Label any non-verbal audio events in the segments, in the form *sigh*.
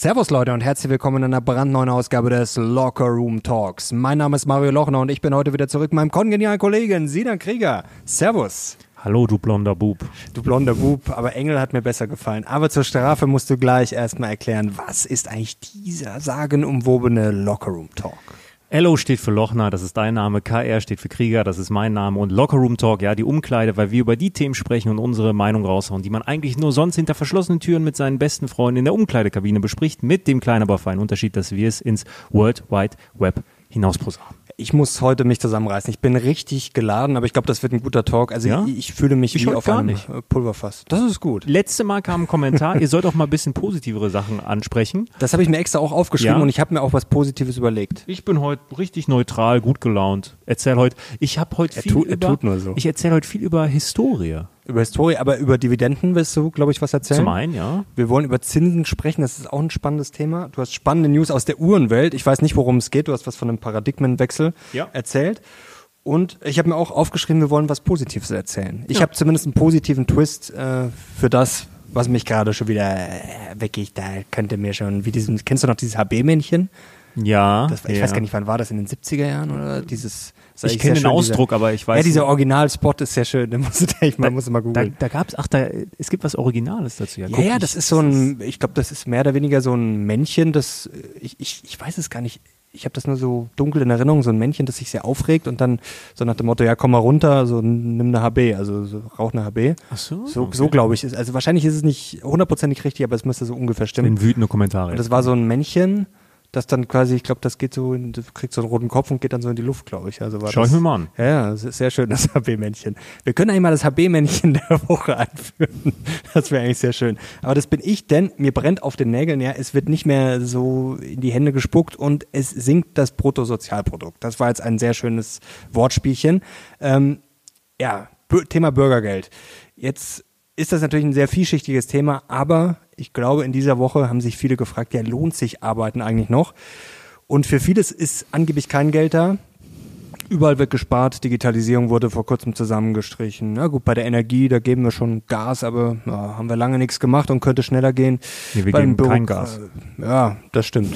Servus Leute und herzlich willkommen in einer brandneuen Ausgabe des Locker Room Talks. Mein Name ist Mario Lochner und ich bin heute wieder zurück mit meinem kongenialen Kollegen Sinan Krieger. Servus. Hallo, du blonder Bub. Du blonder Bub, aber Engel hat mir besser gefallen. Aber zur Strafe musst du gleich erstmal erklären, was ist eigentlich dieser sagenumwobene Locker Room Talk? LO steht für Lochner, das ist dein Name. KR steht für Krieger, das ist mein Name. Und Locker Room Talk, ja, die Umkleide, weil wir über die Themen sprechen und unsere Meinung raushauen, die man eigentlich nur sonst hinter verschlossenen Türen mit seinen besten Freunden in der Umkleidekabine bespricht, mit dem kleinen, aber feinen Unterschied, dass wir es ins World Wide Web hinausposaunen ich muss heute mich zusammenreißen. Ich bin richtig geladen, aber ich glaube, das wird ein guter Talk. Also ja? ich, ich, fühle mich ich wie auf einem nicht. Pulverfass. Das ist gut. Letzte Mal kam ein Kommentar, ihr sollt auch mal ein bisschen positivere Sachen ansprechen. Das habe ich mir extra auch aufgeschrieben ja? und ich habe mir auch was Positives überlegt. Ich bin heute richtig neutral, gut gelaunt. Erzähl heute, ich habe heute viel tut, über, er tut nur so. ich erzähle heute viel über Historie über Historie, aber über Dividenden willst du, glaube ich, was erzählen? Zum einen, ja. Wir wollen über Zinsen sprechen, das ist auch ein spannendes Thema. Du hast spannende News aus der Uhrenwelt. Ich weiß nicht, worum es geht. Du hast was von einem Paradigmenwechsel ja. erzählt. Und ich habe mir auch aufgeschrieben, wir wollen was Positives erzählen. Ich ja. habe zumindest einen positiven Twist äh, für das, was mich gerade schon wieder äh, wirklich, da könnte mir schon, wie diesen, kennst du noch dieses HB-Männchen? Ja. Das, ich ja. weiß gar nicht, wann war das, in den 70er Jahren oder dieses ich kenne den Ausdruck, dieser, aber ich weiß. Ja, dieser Originalspot ist sehr schön. *laughs* Den musst du, ich, man da, muss mal googeln. Da, da gab es, ach, da, es gibt was Originales dazu. Ja, ja, ja das ist so ein, ich glaube, das ist mehr oder weniger so ein Männchen, das, ich, ich, ich weiß es gar nicht. Ich habe das nur so dunkel in Erinnerung, so ein Männchen, das sich sehr aufregt und dann so nach dem Motto, ja, komm mal runter, so nimm eine HB, also so, rauch eine HB. Ach so. So, okay. so glaube ich. Ist, also wahrscheinlich ist es nicht hundertprozentig richtig, aber es müsste so ungefähr stimmen. In wütende Kommentare. Und das war so ein Männchen, das dann quasi, ich glaube, das geht so, in, du kriegst so einen roten Kopf und geht dann so in die Luft, glaube ich. Also war Schau das, ich mir mal an. Ja, ja, das ist sehr schön, das *laughs* HB-Männchen. Wir können eigentlich mal das HB-Männchen *laughs* der Woche einführen. Das wäre eigentlich sehr schön. Aber das bin ich, denn mir brennt auf den Nägeln, ja, es wird nicht mehr so in die Hände gespuckt und es sinkt das Bruttosozialprodukt. Das war jetzt ein sehr schönes Wortspielchen. Ähm, ja, Thema Bürgergeld. Jetzt ist das natürlich ein sehr vielschichtiges Thema, aber ich glaube, in dieser Woche haben sich viele gefragt, ja, lohnt sich Arbeiten eigentlich noch? Und für vieles ist angeblich kein Geld da. Überall wird gespart, Digitalisierung wurde vor kurzem zusammengestrichen. Na gut, bei der Energie, da geben wir schon Gas, aber ja, haben wir lange nichts gemacht und könnte schneller gehen. Nee, wir geben Büro kein Gas. Äh, ja, das stimmt.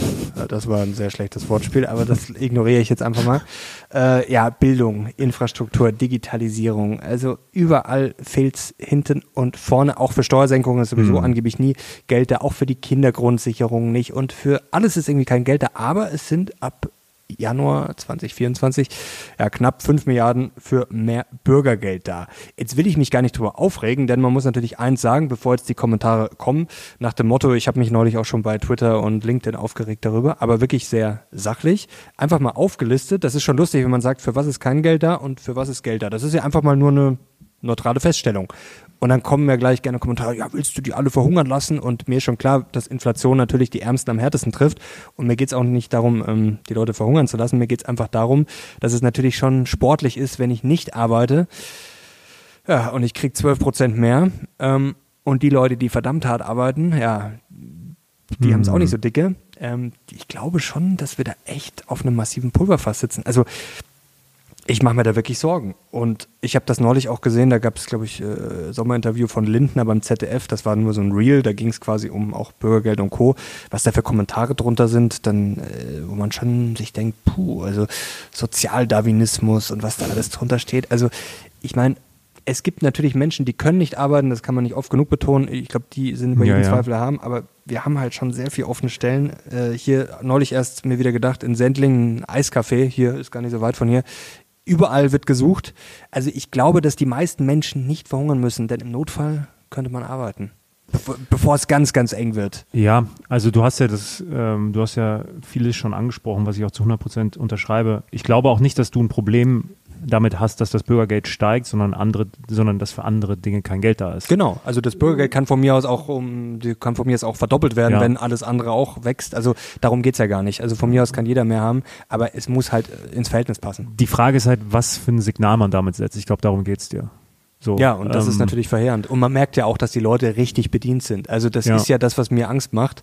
Das war ein sehr schlechtes Wortspiel, aber das *laughs* ignoriere ich jetzt einfach mal. Äh, ja, Bildung, Infrastruktur, Digitalisierung. Also überall fehlt's hinten und vorne. Auch für Steuersenkungen ist sowieso mhm. angeblich nie Geld da. Auch für die Kindergrundsicherung nicht. Und für alles ist irgendwie kein Geld da. Aber es sind ab Januar 2024 ja, knapp 5 Milliarden für mehr Bürgergeld da. Jetzt will ich mich gar nicht drüber aufregen, denn man muss natürlich eins sagen, bevor jetzt die Kommentare kommen, nach dem Motto, ich habe mich neulich auch schon bei Twitter und LinkedIn aufgeregt darüber, aber wirklich sehr sachlich, einfach mal aufgelistet. Das ist schon lustig, wenn man sagt, für was ist kein Geld da und für was ist Geld da. Das ist ja einfach mal nur eine neutrale Feststellung. Und dann kommen mir gleich gerne Kommentare, ja, willst du die alle verhungern lassen? Und mir ist schon klar, dass Inflation natürlich die Ärmsten am härtesten trifft. Und mir geht es auch nicht darum, ähm, die Leute verhungern zu lassen. Mir geht es einfach darum, dass es natürlich schon sportlich ist, wenn ich nicht arbeite. Ja, und ich krieg zwölf Prozent mehr. Ähm, und die Leute, die verdammt hart arbeiten, ja, die hm. haben es auch nicht so dicke. Ähm, ich glaube schon, dass wir da echt auf einem massiven Pulverfass sitzen. Also ich mache mir da wirklich Sorgen. Und ich habe das neulich auch gesehen, da gab es, glaube ich, äh, Sommerinterview von Lindner beim ZDF, das war nur so ein Reel, da ging es quasi um auch Bürgergeld und Co., was da für Kommentare drunter sind, dann, äh, wo man schon sich denkt, puh, also Sozialdarwinismus und was da alles drunter steht. Also ich meine, es gibt natürlich Menschen, die können nicht arbeiten, das kann man nicht oft genug betonen. Ich glaube, die sind über jeden ja, Zweifel haben, aber wir haben halt schon sehr viele offene Stellen. Äh, hier neulich erst mir wieder gedacht, in Sendling ein Eiscafé, hier ist gar nicht so weit von hier, Überall wird gesucht. Also ich glaube, dass die meisten Menschen nicht verhungern müssen, denn im Notfall könnte man arbeiten. Bevor, es ganz, ganz eng wird. Ja, also du hast ja das, ähm, du hast ja vieles schon angesprochen, was ich auch zu 100 Prozent unterschreibe. Ich glaube auch nicht, dass du ein Problem damit hast, dass das Bürgergeld steigt, sondern andere, sondern dass für andere Dinge kein Geld da ist. Genau, also das Bürgergeld kann von mir aus auch um, kann von mir aus auch verdoppelt werden, ja. wenn alles andere auch wächst. Also darum geht's ja gar nicht. Also von mir aus kann jeder mehr haben, aber es muss halt ins Verhältnis passen. Die Frage ist halt, was für ein Signal man damit setzt. Ich glaube, darum geht's dir. So, ja, und das ähm, ist natürlich verheerend. Und man merkt ja auch, dass die Leute richtig bedient sind. Also das ja. ist ja das, was mir Angst macht.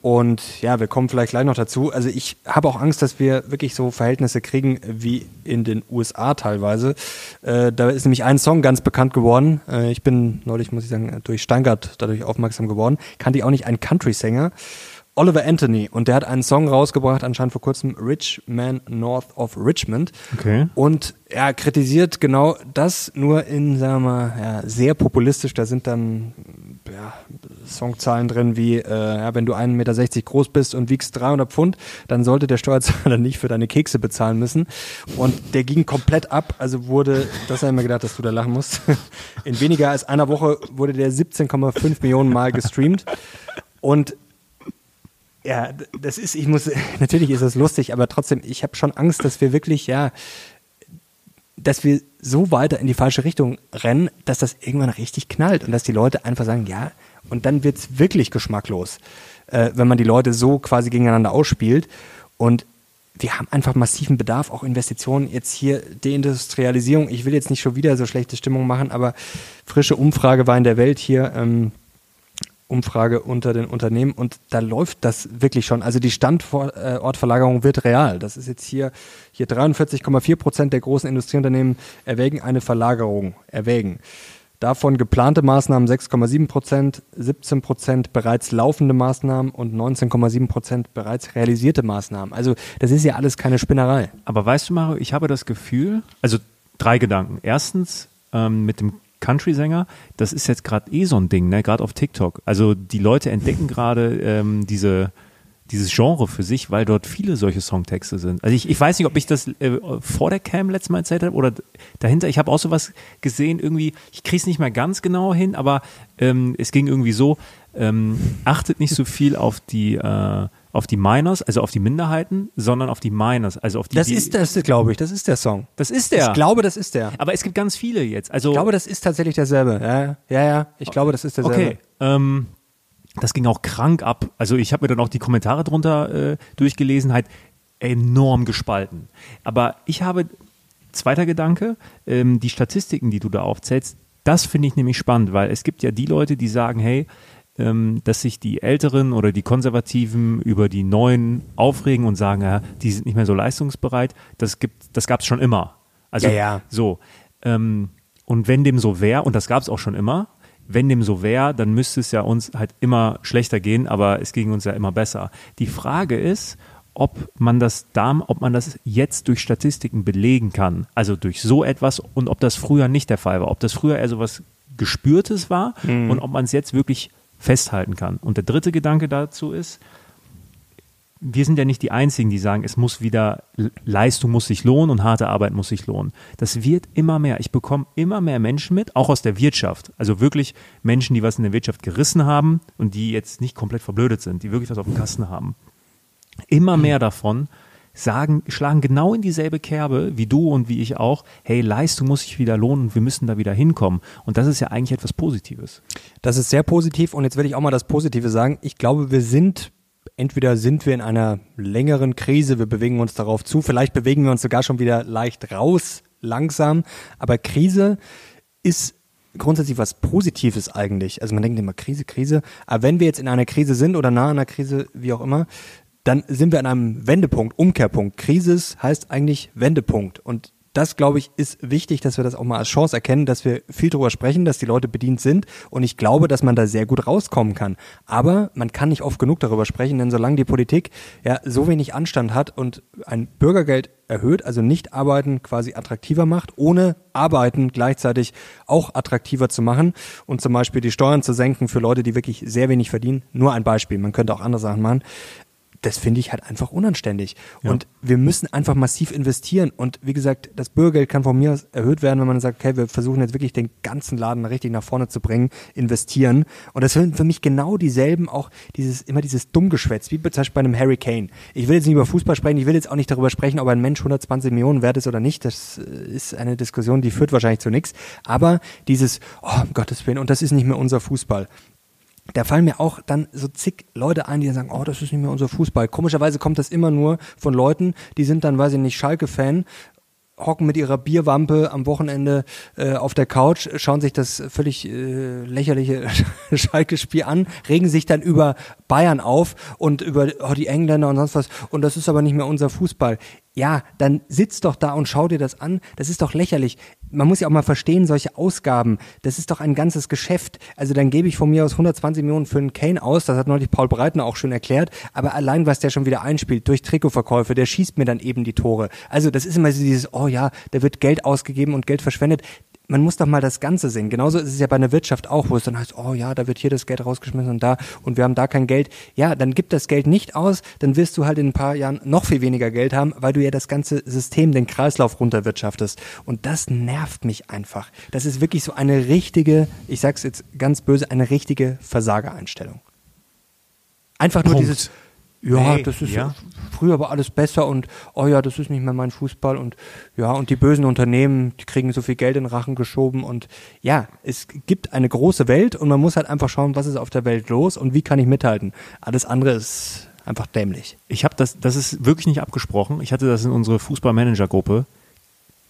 Und ja, wir kommen vielleicht gleich noch dazu. Also ich habe auch Angst, dass wir wirklich so Verhältnisse kriegen wie in den USA teilweise. Äh, da ist nämlich ein Song ganz bekannt geworden. Äh, ich bin neulich, muss ich sagen, durch Steingart dadurch aufmerksam geworden. Kannte ich auch nicht einen Country-Sänger. Oliver Anthony und der hat einen Song rausgebracht, anscheinend vor kurzem, Rich Man North of Richmond. Okay. Und er kritisiert genau das, nur in, sagen wir mal, ja, sehr populistisch. Da sind dann ja, Songzahlen drin wie, äh, ja, wenn du 1,60 Meter groß bist und wiegst 300 Pfund, dann sollte der Steuerzahler *laughs* nicht für deine Kekse bezahlen müssen. Und der ging komplett ab, also wurde, das habe ich mir gedacht, dass du da lachen musst. *laughs* In weniger als einer Woche wurde der 17,5 Millionen Mal gestreamt. Und ja, das ist, ich muss, *laughs* natürlich ist das lustig, aber trotzdem, ich habe schon Angst, dass wir wirklich, ja, dass wir so weiter in die falsche Richtung rennen, dass das irgendwann richtig knallt und dass die Leute einfach sagen, ja, und dann wird's wirklich geschmacklos, äh, wenn man die Leute so quasi gegeneinander ausspielt. Und wir haben einfach massiven Bedarf, auch Investitionen. Jetzt hier Deindustrialisierung. Ich will jetzt nicht schon wieder so schlechte Stimmung machen, aber frische Umfrage war in der Welt hier. Ähm, Umfrage unter den Unternehmen und da läuft das wirklich schon. Also die Standortverlagerung wird real. Das ist jetzt hier, hier 43,4 Prozent der großen Industrieunternehmen erwägen eine Verlagerung, erwägen. Davon geplante Maßnahmen 6,7 Prozent, 17 Prozent bereits laufende Maßnahmen und 19,7 Prozent bereits realisierte Maßnahmen. Also das ist ja alles keine Spinnerei. Aber weißt du, Mario, ich habe das Gefühl, also drei Gedanken. Erstens, ähm, mit dem Country-Sänger, das ist jetzt gerade eh so ein Ding, ne? gerade auf TikTok. Also die Leute entdecken gerade ähm, diese dieses Genre für sich, weil dort viele solche Songtexte sind. Also ich, ich weiß nicht, ob ich das äh, vor der Cam letztes Mal erzählt habe oder dahinter. Ich habe auch sowas gesehen, irgendwie, ich kriege es nicht mehr ganz genau hin, aber ähm, es ging irgendwie so, ähm, achtet nicht so viel auf die äh, auf die Minors, also auf die Minderheiten, sondern auf die Minors, also auf die. Das die, ist das, glaube ich. Das ist der Song. Das ist der. Ich glaube, das ist der. Aber es gibt ganz viele jetzt. Also ich glaube, das ist tatsächlich derselbe. Ja, ja, ja. Ich glaube, das ist derselbe. Okay. Ähm, das ging auch krank ab. Also ich habe mir dann auch die Kommentare drunter äh, durchgelesen, halt enorm gespalten. Aber ich habe zweiter Gedanke, ähm, die Statistiken, die du da aufzählst, das finde ich nämlich spannend, weil es gibt ja die Leute, die sagen, hey, ähm, dass sich die Älteren oder die Konservativen über die Neuen aufregen und sagen, ja, die sind nicht mehr so leistungsbereit. Das gibt, das gab es schon immer. Also Ja, ja. so. Ähm, und wenn dem so wäre, und das gab es auch schon immer, wenn dem so wäre, dann müsste es ja uns halt immer schlechter gehen, aber es ging uns ja immer besser. Die Frage ist, ob man das da, ob man das jetzt durch Statistiken belegen kann, also durch so etwas und ob das früher nicht der Fall war, ob das früher eher so was Gespürtes war Mhm. und ob man es jetzt wirklich festhalten kann. Und der dritte Gedanke dazu ist, wir sind ja nicht die Einzigen, die sagen, es muss wieder, Leistung muss sich lohnen und harte Arbeit muss sich lohnen. Das wird immer mehr. Ich bekomme immer mehr Menschen mit, auch aus der Wirtschaft. Also wirklich Menschen, die was in der Wirtschaft gerissen haben und die jetzt nicht komplett verblödet sind, die wirklich was auf dem Kasten haben. Immer mehr davon sagen, schlagen genau in dieselbe Kerbe wie du und wie ich auch, hey, Leistung muss sich wieder lohnen und wir müssen da wieder hinkommen. Und das ist ja eigentlich etwas Positives. Das ist sehr positiv und jetzt will ich auch mal das Positive sagen. Ich glaube, wir sind, entweder sind wir in einer längeren Krise, wir bewegen uns darauf zu, vielleicht bewegen wir uns sogar schon wieder leicht raus, langsam, aber Krise ist grundsätzlich was Positives eigentlich. Also man denkt immer Krise, Krise, aber wenn wir jetzt in einer Krise sind oder nah an einer Krise, wie auch immer, dann sind wir an einem Wendepunkt, Umkehrpunkt. Krisis heißt eigentlich Wendepunkt. Und das, glaube ich, ist wichtig, dass wir das auch mal als Chance erkennen, dass wir viel darüber sprechen, dass die Leute bedient sind. Und ich glaube, dass man da sehr gut rauskommen kann. Aber man kann nicht oft genug darüber sprechen, denn solange die Politik ja so wenig Anstand hat und ein Bürgergeld erhöht, also nicht arbeiten quasi attraktiver macht, ohne arbeiten gleichzeitig auch attraktiver zu machen und zum Beispiel die Steuern zu senken für Leute, die wirklich sehr wenig verdienen. Nur ein Beispiel, man könnte auch andere Sachen machen das finde ich halt einfach unanständig. Ja. Und wir müssen einfach massiv investieren. Und wie gesagt, das Bürgergeld kann von mir aus erhöht werden, wenn man sagt, okay, wir versuchen jetzt wirklich den ganzen Laden richtig nach vorne zu bringen, investieren. Und das sind für mich genau dieselben, auch dieses, immer dieses Dummgeschwätz, wie zum Beispiel bei einem Harry Kane. Ich will jetzt nicht über Fußball sprechen, ich will jetzt auch nicht darüber sprechen, ob ein Mensch 120 Millionen wert ist oder nicht. Das äh, ist eine Diskussion, die führt wahrscheinlich zu nichts. Aber dieses, oh, um Gottes Willen, und das ist nicht mehr unser Fußball da fallen mir auch dann so zig Leute ein, die dann sagen, oh, das ist nicht mehr unser Fußball. Komischerweise kommt das immer nur von Leuten, die sind dann, weiß ich nicht, Schalke-Fan, hocken mit ihrer Bierwampe am Wochenende äh, auf der Couch, schauen sich das völlig äh, lächerliche *laughs* Schalke-Spiel an, regen sich dann über Bayern auf und über oh, die Engländer und sonst was. Und das ist aber nicht mehr unser Fußball. Ja, dann sitz doch da und schau dir das an. Das ist doch lächerlich. Man muss ja auch mal verstehen, solche Ausgaben, das ist doch ein ganzes Geschäft. Also dann gebe ich von mir aus 120 Millionen für einen Kane aus, das hat neulich Paul Breitner auch schon erklärt, aber allein was der schon wieder einspielt durch Trikotverkäufe, der schießt mir dann eben die Tore. Also das ist immer so dieses, oh ja, da wird Geld ausgegeben und Geld verschwendet man muss doch mal das Ganze sehen. Genauso ist es ja bei einer Wirtschaft auch, wo es dann heißt, oh ja, da wird hier das Geld rausgeschmissen und da und wir haben da kein Geld. Ja, dann gib das Geld nicht aus, dann wirst du halt in ein paar Jahren noch viel weniger Geld haben, weil du ja das ganze System, den Kreislauf runterwirtschaftest. Und das nervt mich einfach. Das ist wirklich so eine richtige, ich sag's jetzt ganz böse, eine richtige Versagereinstellung. Einfach nur Punkt. dieses, ja, Nee, das ist ja. früher war alles besser und oh ja, das ist nicht mehr mein Fußball und ja, und die bösen Unternehmen, die kriegen so viel Geld in den Rachen geschoben und ja, es gibt eine große Welt und man muss halt einfach schauen, was ist auf der Welt los und wie kann ich mithalten. Alles andere ist einfach dämlich. Ich habe das, das ist wirklich nicht abgesprochen. Ich hatte das in unsere Fußballmanager-Gruppe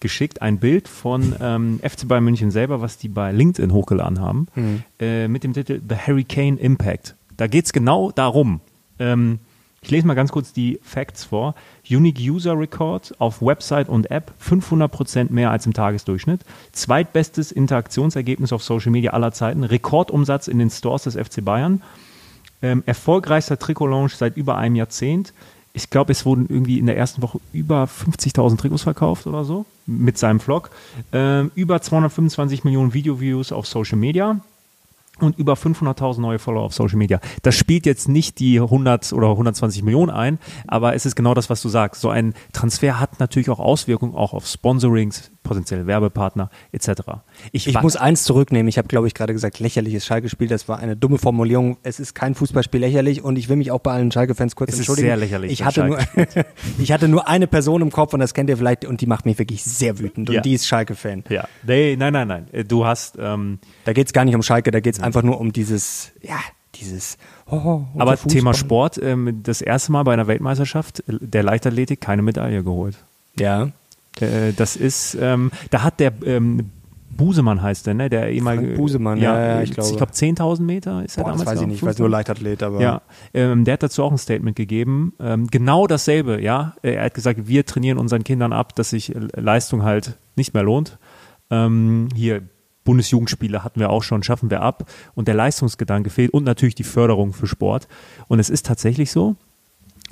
geschickt, ein Bild von *laughs* ähm, FC Bayern München selber, was die bei LinkedIn hochgeladen haben, äh, mit dem Titel The Hurricane Impact. Da geht es genau darum. Ähm, ich lese mal ganz kurz die Facts vor. Unique User Record auf Website und App 500% mehr als im Tagesdurchschnitt. Zweitbestes Interaktionsergebnis auf Social Media aller Zeiten. Rekordumsatz in den Stores des FC Bayern. Ähm, erfolgreichster Trikot-Launch seit über einem Jahrzehnt. Ich glaube, es wurden irgendwie in der ersten Woche über 50.000 Trikots verkauft oder so mit seinem Vlog. Ähm, über 225 Millionen Video-Views auf Social Media und über 500.000 neue Follower auf Social Media. Das spielt jetzt nicht die 100 oder 120 Millionen ein, aber es ist genau das, was du sagst. So ein Transfer hat natürlich auch Auswirkungen auch auf Sponsorings, potenzielle Werbepartner etc. Ich wa- muss eins zurücknehmen. Ich habe, glaube ich, gerade gesagt, lächerliches Schalke-Spiel. Das war eine dumme Formulierung. Es ist kein Fußballspiel lächerlich und ich will mich auch bei allen Schalke-Fans kurz Es ist entschuldigen. sehr lächerlich, Ich hatte, nur, *laughs* ich hatte nur eine Person im Kopf und das kennt ihr vielleicht und die macht mich wirklich sehr wütend Ja. und die ist Schalke-Fan. ja, nee, nein, nein, nein. Du hast ähm, Da geht's gar nicht um Schalke, da geht's einfach nur um dieses, ja, dieses, oh, oh, Aber Fußball. Thema Sport, ähm, das erste Mal bei einer Weltmeisterschaft der Leichtathletik keine Medaille geholt. Ja. Äh, das ist, ähm, da hat der ähm, Busemann heißt der, ne? Der ehemalige Frank Busemann, ja, ja, ich äh, glaube. Ich glaube 10.000 Meter ist er Boah, damals. das weiß ich nicht, ich weiß nur Leichtathlet, aber. Ja, ähm, der hat dazu auch ein Statement gegeben. Ähm, genau dasselbe, ja. Er hat gesagt, wir trainieren unseren Kindern ab, dass sich äh, Leistung halt nicht mehr lohnt. Ähm, hier Bundesjugendspiele hatten wir auch schon, schaffen wir ab. Und der Leistungsgedanke fehlt und natürlich die Förderung für Sport. Und es ist tatsächlich so,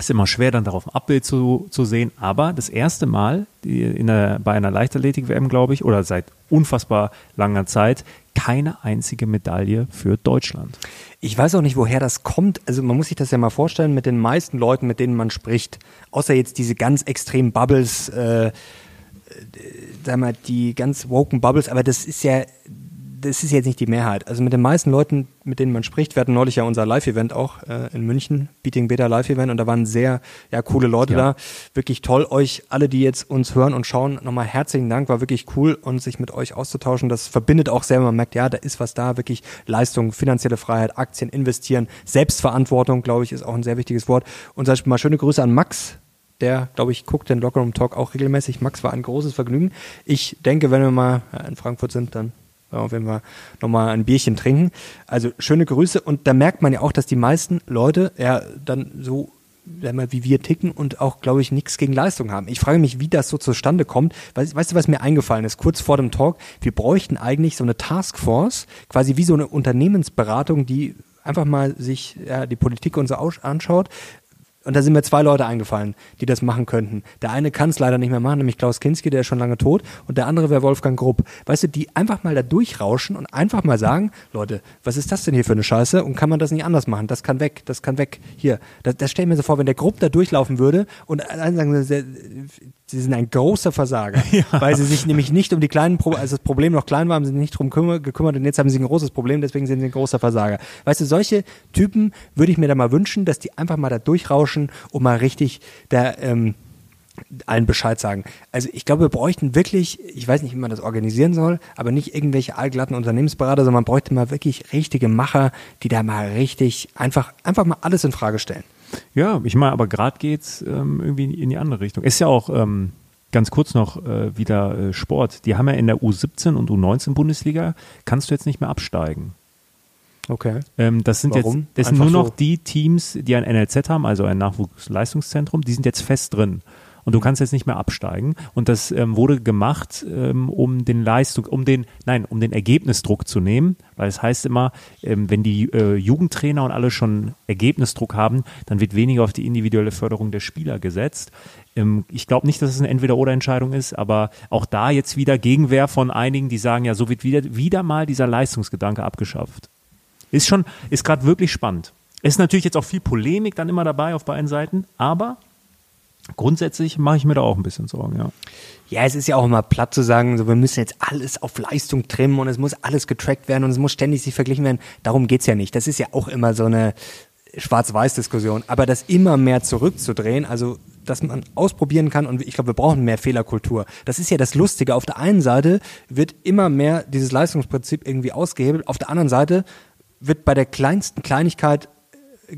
ist immer schwer dann darauf ein Abbild zu, zu sehen, aber das erste Mal in der, bei einer Leichtathletik-WM, glaube ich, oder seit unfassbar langer Zeit, keine einzige Medaille für Deutschland. Ich weiß auch nicht, woher das kommt. Also man muss sich das ja mal vorstellen mit den meisten Leuten, mit denen man spricht. Außer jetzt diese ganz extremen Bubbles, äh, äh, sag mal, die ganz woken Bubbles, aber das ist ja, das ist jetzt nicht die Mehrheit. Also mit den meisten Leuten, mit denen man spricht, wir hatten neulich ja unser Live-Event auch äh, in München, Beating Beta Live-Event und da waren sehr ja, coole Leute Ja. da. Wirklich toll. Euch alle, die jetzt uns hören und schauen, nochmal herzlichen Dank. War wirklich cool und sich mit euch auszutauschen. Das verbindet auch sehr, wenn man merkt, ja, da ist was da. Wirklich Leistung, finanzielle Freiheit, Aktien, investieren, Selbstverantwortung, glaube ich, ist auch ein sehr wichtiges Wort. Und sag ich mal schöne Grüße an Max. Der, glaube ich, guckt den Lockerroom Talk auch regelmäßig. Max war ein großes Vergnügen. Ich denke, wenn wir mal in Frankfurt sind, dann wenn wir nochmal ein Bierchen trinken. Also schöne Grüße und da merkt man ja auch, dass die meisten Leute ja dann so sag mal, wie wir ticken und auch, glaube ich, nichts gegen Leistung haben. Ich frage mich, wie das so zustande kommt. Weißt, weißt du, was mir eingefallen ist, kurz vor dem Talk? Wir bräuchten eigentlich so eine Taskforce, quasi wie so eine Unternehmensberatung, die einfach mal sich ja, die Politik und so anschaut. Und da sind mir zwei Leute eingefallen, die das machen könnten. Der eine kann es leider nicht mehr machen, nämlich Klaus Kinski, der ist schon lange tot. Und der andere wäre Wolfgang Grupp. Weißt du, die einfach mal da durchrauschen und einfach mal sagen, Leute, was ist das denn hier für eine Scheiße? Und kann man das nicht anders machen? Das kann weg, das kann weg. Hier, das, das stell ich mir so vor, wenn der Grupp da durchlaufen würde und alle sagen, sie, sie sind ein großer Versager. *laughs* Weil sie sich nämlich nicht um die kleinen, Pro als das Problem noch klein war, haben sie sich nicht drum kümmer, gekümmert und jetzt haben sie ein großes Problem, deswegen sind sie ein großer Versager. Weißt du, solche Typen würde ich mir da mal wünschen, dass die einfach mal da durchrauschen und mal richtig da ähm, allen Bescheid sagen. Also ich glaube, wir bräuchten wirklich, ich weiß nicht, wie man das organisieren soll, aber nicht irgendwelche allglatten Unternehmensberater, sondern man bräuchte mal wirklich richtige Macher, die da mal richtig einfach, einfach mal alles in Frage stellen. Ja, ich meine, aber gerade geht's ähm, irgendwie in die andere Richtung. Ist ja auch ähm, ganz kurz noch äh, wieder äh, Sport. Die haben ja in der U17 und U19 Bundesliga kannst du jetzt nicht mehr absteigen. Okay. Ähm, das sind Warum? jetzt das sind nur noch so. die Teams, die ein NLZ haben, also ein Nachwuchsleistungszentrum, die sind jetzt fest drin. Und du kannst jetzt nicht mehr absteigen. Und das ähm, wurde gemacht, ähm, um den Leistung, um den, nein, um den Ergebnisdruck zu nehmen. Weil es heißt immer, ähm, wenn die äh, Jugendtrainer und alle schon Ergebnisdruck haben, dann wird weniger auf die individuelle Förderung der Spieler gesetzt. Ähm, ich glaube nicht, dass es eine Entweder-Oder-Entscheidung ist, aber auch da jetzt wieder Gegenwehr von einigen, die sagen, ja, so wird wieder, wieder mal dieser Leistungsgedanke abgeschafft. Ist schon, ist gerade wirklich spannend. Ist natürlich jetzt auch viel Polemik dann immer dabei auf beiden Seiten, aber grundsätzlich mache ich mir da auch ein bisschen Sorgen, ja. Ja, es ist ja auch immer platt zu sagen, so, wir müssen jetzt alles auf Leistung trimmen und es muss alles getrackt werden und es muss ständig sich verglichen werden. Darum geht's ja nicht. Das ist ja auch immer so eine Schwarz-Weiß-Diskussion. Aber das immer mehr zurückzudrehen, also dass man ausprobieren kann und ich glaube, wir brauchen mehr Fehlerkultur. Das ist ja das Lustige. Auf der einen Seite wird immer mehr dieses Leistungsprinzip irgendwie ausgehebelt, auf der anderen Seite wird bei der kleinsten Kleinigkeit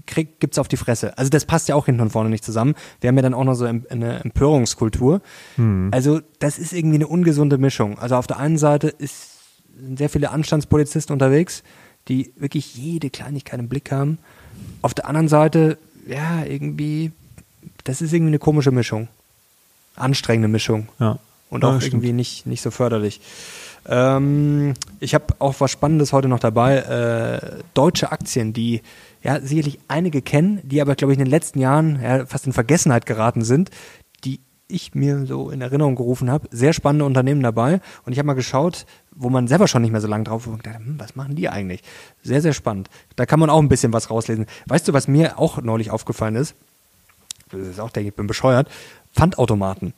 gibt es auf die Fresse. Also das passt ja auch hinten und vorne nicht zusammen. Wir haben ja dann auch noch so eine Empörungskultur. Mhm. Also das ist irgendwie eine ungesunde Mischung. Also auf der einen Seite ist, sind sehr viele Anstandspolizisten unterwegs, die wirklich jede Kleinigkeit im Blick haben. Auf der anderen Seite, ja, irgendwie, das ist irgendwie eine komische Mischung. Anstrengende Mischung. Ja. Und auch ja, irgendwie nicht, nicht so förderlich. Ähm, ich habe auch was Spannendes heute noch dabei. Äh, deutsche Aktien, die ja sicherlich einige kennen, die aber, glaube ich, in den letzten Jahren ja, fast in Vergessenheit geraten sind, die ich mir so in Erinnerung gerufen habe. Sehr spannende Unternehmen dabei. Und ich habe mal geschaut, wo man selber schon nicht mehr so lange drauf war und gedacht, hm, was machen die eigentlich? Sehr, sehr spannend. Da kann man auch ein bisschen was rauslesen. Weißt du, was mir auch neulich aufgefallen ist? Das ist auch der, ich bin bescheuert. Pfandautomaten.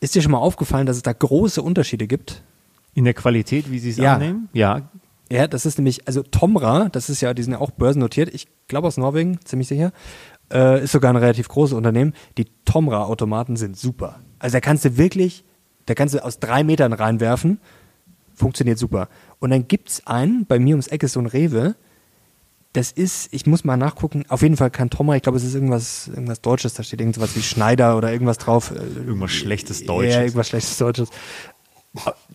Ist dir schon mal aufgefallen, dass es da große Unterschiede gibt? In der Qualität, wie sie es ja. annehmen? Ja, ja, das ist nämlich, also Tomra, das ist ja, die sind ja auch börsennotiert, ich glaube aus Norwegen, ziemlich sicher, äh, ist sogar ein relativ großes Unternehmen. Die Tomra-Automaten sind super. Also da kannst du wirklich, da kannst du aus drei Metern reinwerfen, funktioniert super. Und dann gibt es einen, bei mir ums Eck ist so ein Rewe, das ist, ich muss mal nachgucken, auf jeden Fall kein Tomra, ich glaube, es ist irgendwas, irgendwas Deutsches, da steht irgendwas wie Schneider oder irgendwas drauf. Irgendwas schlechtes Deutsches. Ja, irgendwas schlechtes Deutsches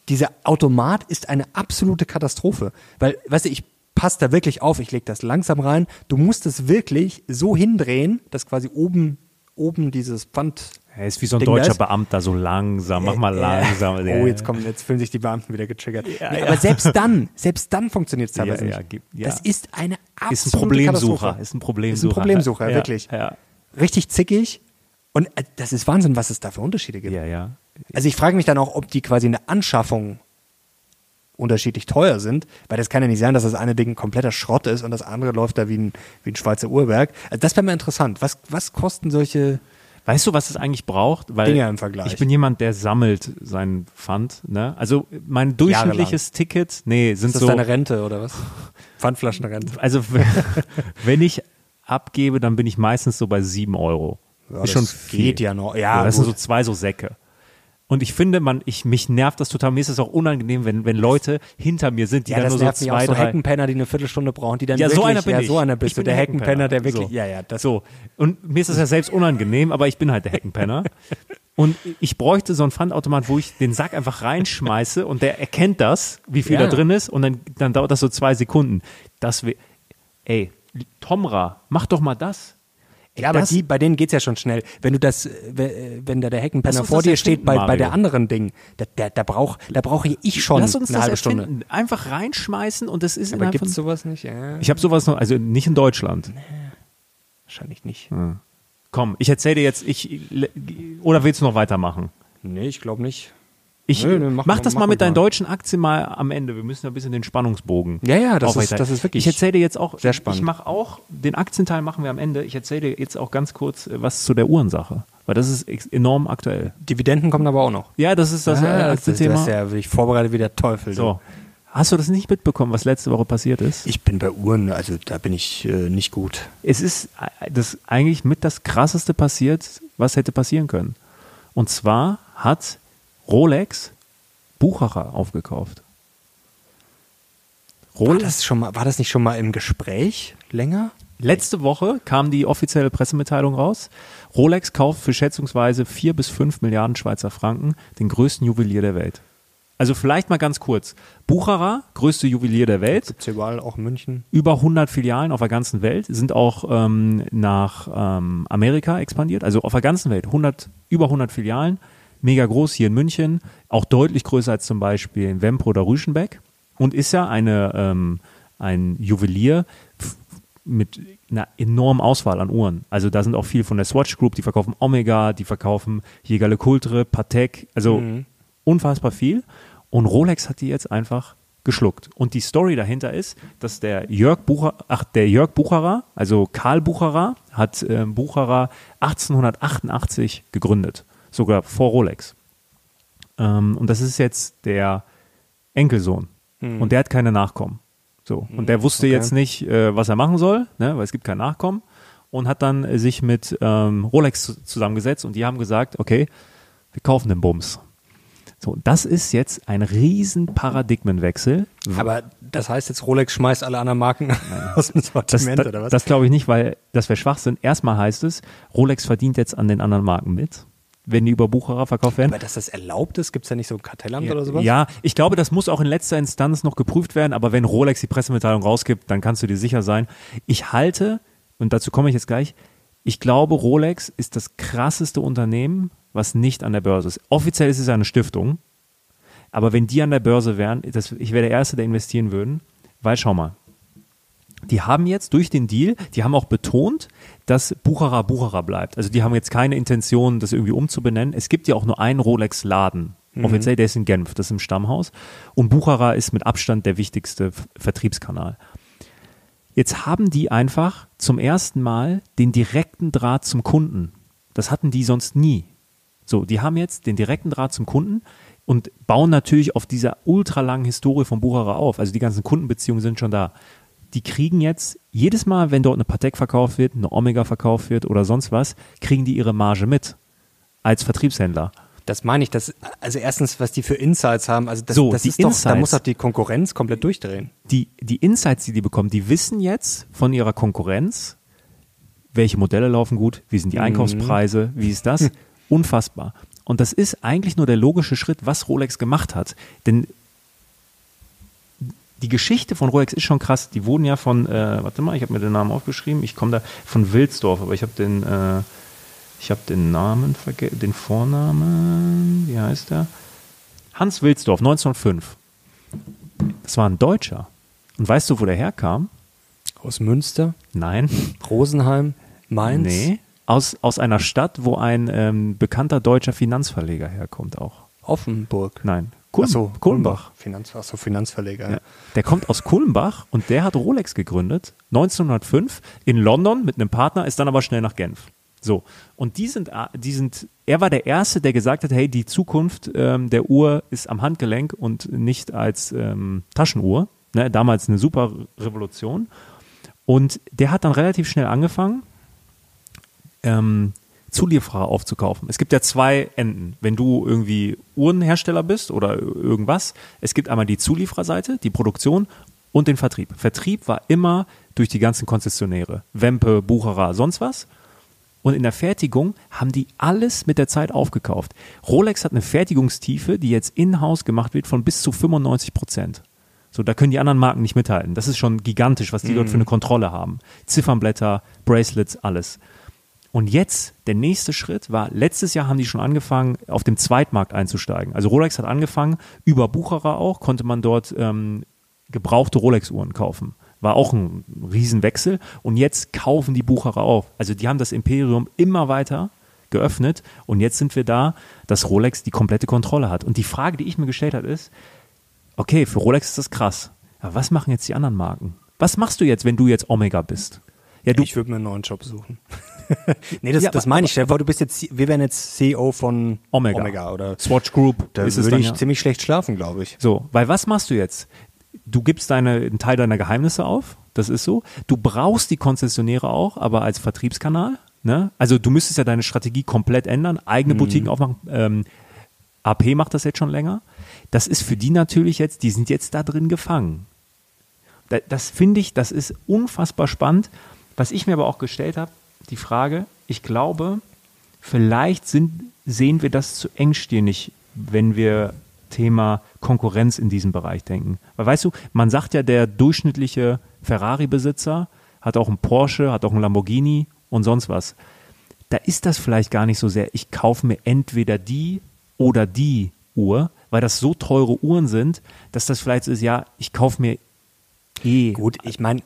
dieser Automat ist eine absolute Katastrophe. Weil, weißt du, ich passe da wirklich auf, ich lege das langsam rein. Du musst es wirklich so hindrehen, dass quasi oben, oben dieses Pfand. Er ist wie so ein Ding deutscher Beamter, so langsam, mach mal langsam. *laughs* Oh, jetzt kommen, jetzt fühlen sich die Beamten wieder getriggert. Ja, nee, aber selbst dann, selbst dann funktioniert es teilweise ja, nicht. Das ist eine absolute ist ein Problemsucher. Ist ein Problemsucher. Ist ein Problemsucher, wirklich. Richtig zickig. Und äh, das ist Wahnsinn, was es da für Unterschiede gibt. Ja, ja. Also ich frage mich dann auch, ob die quasi in der Anschaffung unterschiedlich teuer sind, weil das kann ja nicht sein, dass das eine Ding ein kompletter Schrott ist und das andere läuft da wie ein, wie ein Schweizer Uhrwerk. Also das wäre mir interessant. Was, was kosten solche Weißt du, was es eigentlich braucht? Weil Dinge im Vergleich. Ich bin jemand, der sammelt seinen Pfand. Ne? Also mein durchschnittliches Jahrelang. Ticket, nee, sind ist das so. deine Rente oder was? *laughs* Pfandflaschenrente. Also *laughs* wenn ich abgebe, dann bin ich meistens so bei sieben Euro. Ja, ist schon geht viel. ja noch. Ja, ja das gut. sind so zwei so Säcke. Und ich finde, man, ich, mich nervt das total. Mir ist es auch unangenehm, wenn, wenn Leute hinter mir sind, die ja, dann nur so zwei, auch so drei. Heckenpenner, die eine Viertelstunde brauchen, die dann ja, wirklich, so einer bin ja, ich. so einer bist du, der Heckenpenner, der wirklich, so. ja, ja, das so. Und mir ist das ja selbst unangenehm, aber ich bin halt der Heckenpenner. und ich bräuchte so einen Pfandautomat, wo ich den Sack einfach reinschmeiße und der erkennt das, wie viel ja. da drin ist und dann, dann dauert das so zwei Sekunden. Das wäre, ey, Tomra, mach doch mal das. Ja, aber die, bei denen geht's ja schon schnell. Wenn du das, wenn da der Heckenpenner vor dir steht bei, bei der anderen Ding, da, da, da brauche da brauch ich schon Lass uns eine das halbe Stunde. Einfach reinschmeißen und das ist Aber gibt's sowas nicht? Ja. Ich habe sowas noch, also nicht in Deutschland. Nee, wahrscheinlich nicht. Ja. Komm, ich erzähle dir jetzt, ich, oder willst du noch weitermachen? Nee, ich glaube nicht. Ich Nö, mach, mach, das mach mal mit deinen deutschen Aktien mal am Ende. Wir müssen ein bisschen den Spannungsbogen. Ja, ja, das, ist, das ist wirklich. Ich erzähle dir jetzt auch. Sehr spannend. Ich mache auch den Aktienteil machen wir am Ende. Ich erzähle dir jetzt auch ganz kurz äh, was zu der Uhrensache, weil das ist enorm aktuell. Dividenden kommen aber auch noch. Ja, das ist das, ah, das, Thema. Das ist ja wirklich vorbereitet wie der Teufel. So. Hast du das nicht mitbekommen, was letzte Woche passiert ist? Ich bin bei Uhren, also da bin ich äh, nicht gut. Es ist äh, das eigentlich mit das krasseste passiert, was hätte passieren können. Und zwar hat Rolex Buchacher aufgekauft. War das, schon mal, war das nicht schon mal im Gespräch länger? Letzte Woche kam die offizielle Pressemitteilung raus. Rolex kauft für schätzungsweise vier bis fünf Milliarden Schweizer Franken den größten Juwelier der Welt. Also vielleicht mal ganz kurz. Bucherer, größte Juwelier der Welt. Gibt's hier überall, auch in München. Über 100 Filialen auf der ganzen Welt, sind auch ähm, nach ähm, Amerika expandiert, also auf der ganzen Welt. 100, über 100 Filialen, mega groß hier in München, auch deutlich größer als zum Beispiel in Wemp oder Rüschenbeck und ist ja eine, ähm, ein Juwelier mit einer enormen Auswahl an Uhren. Also da sind auch viele von der Swatch Group, die verkaufen Omega, die verkaufen Jägerle Kultre, Patek, also unfassbar viel. Und Rolex hat die jetzt einfach geschluckt. Und die Story dahinter ist, dass der Jörg Bucher, ach, der Jörg Bucherer, also Karl Bucherer, hat äh, Bucherer 1888 gegründet. Sogar vor Rolex. Ähm, und das ist jetzt der Enkelsohn. Und der hat keine Nachkommen. So. Und der wusste okay. jetzt nicht, äh, was er machen soll, ne, weil es gibt kein Nachkommen. Und hat dann äh, sich mit ähm, Rolex zu- zusammengesetzt und die haben gesagt, okay, wir kaufen den Bums. So, das ist jetzt ein riesen Paradigmenwechsel. Aber das heißt jetzt, Rolex schmeißt alle anderen Marken *laughs* aus dem Das, Sortiment, das, oder was? das glaube ich nicht, weil das wäre Schwachsinn. Erstmal heißt es, Rolex verdient jetzt an den anderen Marken mit, wenn die über Bucherer verkauft werden. Aber dass das erlaubt ist, gibt es ja nicht so ein Kartellamt oder sowas? Ja, ich glaube, das muss auch in letzter Instanz noch geprüft werden, aber wenn Rolex die Pressemitteilung rausgibt, dann kannst du dir sicher sein. Ich halte, und dazu komme ich jetzt gleich, ich glaube, Rolex ist das krasseste Unternehmen, was nicht an der Börse ist. Offiziell ist es ja eine Stiftung, aber wenn die an der Börse wären, das, ich wäre der Erste, der investieren würden, weil schau mal, die haben jetzt durch den Deal, die haben auch betont, dass Bucherer Bucherer bleibt. Also die haben jetzt keine Intention, das irgendwie umzubenennen. Es gibt ja auch nur einen Rolex-Laden. Offiziell, der ist in Genf, das ist im Stammhaus. Und Bucherer ist mit Abstand der wichtigste Vertriebskanal. Jetzt haben die einfach zum ersten Mal den direkten Draht zum Kunden. Das hatten die sonst nie. So, die haben jetzt den direkten Draht zum Kunden und bauen natürlich auf dieser ultralangen Historie von Bucherer auf. Also die ganzen Kundenbeziehungen sind schon da. Die kriegen jetzt jedes Mal, wenn dort eine Patek verkauft wird, eine Omega verkauft wird oder sonst was, kriegen die ihre Marge mit als Vertriebshändler. Das meine ich, das, also erstens, was die für Insights haben, also das, So, das die ist doch, da Insights. muss doch die Konkurrenz komplett durchdrehen. die, die Insights, die die bekommen, die wissen jetzt von ihrer Konkurrenz, welche Modelle laufen gut, wie sind die Einkaufspreise, wie ist das? *laughs* Unfassbar. Und das ist eigentlich nur der logische Schritt, was Rolex gemacht hat. Denn die Geschichte von Rolex ist schon krass. Die wurden ja von, äh, warte mal, ich habe mir den Namen aufgeschrieben, ich komme da von Wilsdorf, aber ich habe den, äh, ich habe den Namen vergessen, den Vornamen, wie heißt der? Hans Wilsdorf, 1905. Das war ein Deutscher. Und weißt du, wo der herkam? Aus Münster, Nein. Rosenheim, Mainz. Nee. Aus, aus einer Stadt, wo ein ähm, bekannter deutscher Finanzverleger herkommt auch. Offenburg. Nein. Kulm, Achso, Kulmbach. Finanz, achso, Finanzverleger. Ja. Der kommt aus Kulmbach und der hat Rolex gegründet, 1905 in London mit einem Partner, ist dann aber schnell nach Genf. So. Und die sind, äh, die sind, er war der Erste, der gesagt hat, hey, die Zukunft ähm, der Uhr ist am Handgelenk und nicht als ähm, Taschenuhr. Ne, damals eine super Revolution. Und der hat dann relativ schnell angefangen, ähm, Zulieferer aufzukaufen. Es gibt ja zwei Enden. Wenn du irgendwie Uhrenhersteller bist oder irgendwas, es gibt einmal die Zuliefererseite, die Produktion und den Vertrieb. Vertrieb war immer durch die ganzen Konzessionäre, Wempe, Bucherer, sonst was. Und in der Fertigung haben die alles mit der Zeit aufgekauft. Rolex hat eine Fertigungstiefe, die jetzt in-house gemacht wird, von bis zu 95 Prozent. So, da können die anderen Marken nicht mithalten. Das ist schon gigantisch, was die dort für eine Kontrolle haben. Ziffernblätter, Bracelets, alles. Und jetzt, der nächste Schritt war, letztes Jahr haben die schon angefangen, auf dem Zweitmarkt einzusteigen. Also Rolex hat angefangen, über Bucherer auch, konnte man dort ähm, gebrauchte Rolex-Uhren kaufen. War auch ein Riesenwechsel. Und jetzt kaufen die Bucherer auf. Also die haben das Imperium immer weiter geöffnet. Und jetzt sind wir da, dass Rolex die komplette Kontrolle hat. Und die Frage, die ich mir gestellt habe, ist, okay, für Rolex ist das krass. Aber was machen jetzt die anderen Marken? Was machst du jetzt, wenn du jetzt Omega bist? Ja, du, Ich würde mir einen neuen Job suchen. *laughs* nee, das, Ja, das meine ich. Stell du bist jetzt, wir wären jetzt CEO von Omega. Omega oder Swatch Group da würde ich ja. ziemlich schlecht schlafen, glaube ich. So, weil was machst du jetzt? Du gibst deine, einen Teil deiner Geheimnisse auf, das ist so. Du brauchst die Konzessionäre auch, aber als Vertriebskanal. Ne? Also du müsstest ja deine Strategie komplett ändern, eigene Boutiquen aufmachen. Ähm, AP macht das jetzt schon länger. Das ist für die natürlich jetzt, die sind jetzt da drin gefangen. Da, das finde ich, das ist unfassbar spannend. Was ich mir aber auch gestellt habe, die Frage, ich glaube, vielleicht sind, sehen wir das zu engstirnig, wenn wir Thema Konkurrenz in diesem Bereich denken. Weil weißt du, man sagt ja, der durchschnittliche Ferrari-Besitzer hat auch einen Porsche, hat auch einen Lamborghini und sonst was. Da ist das vielleicht gar nicht so sehr, ich kaufe mir entweder die oder die Uhr, weil das so teure Uhren sind, dass das vielleicht ist, ja, ich kaufe mir eh. Gut, ich meine,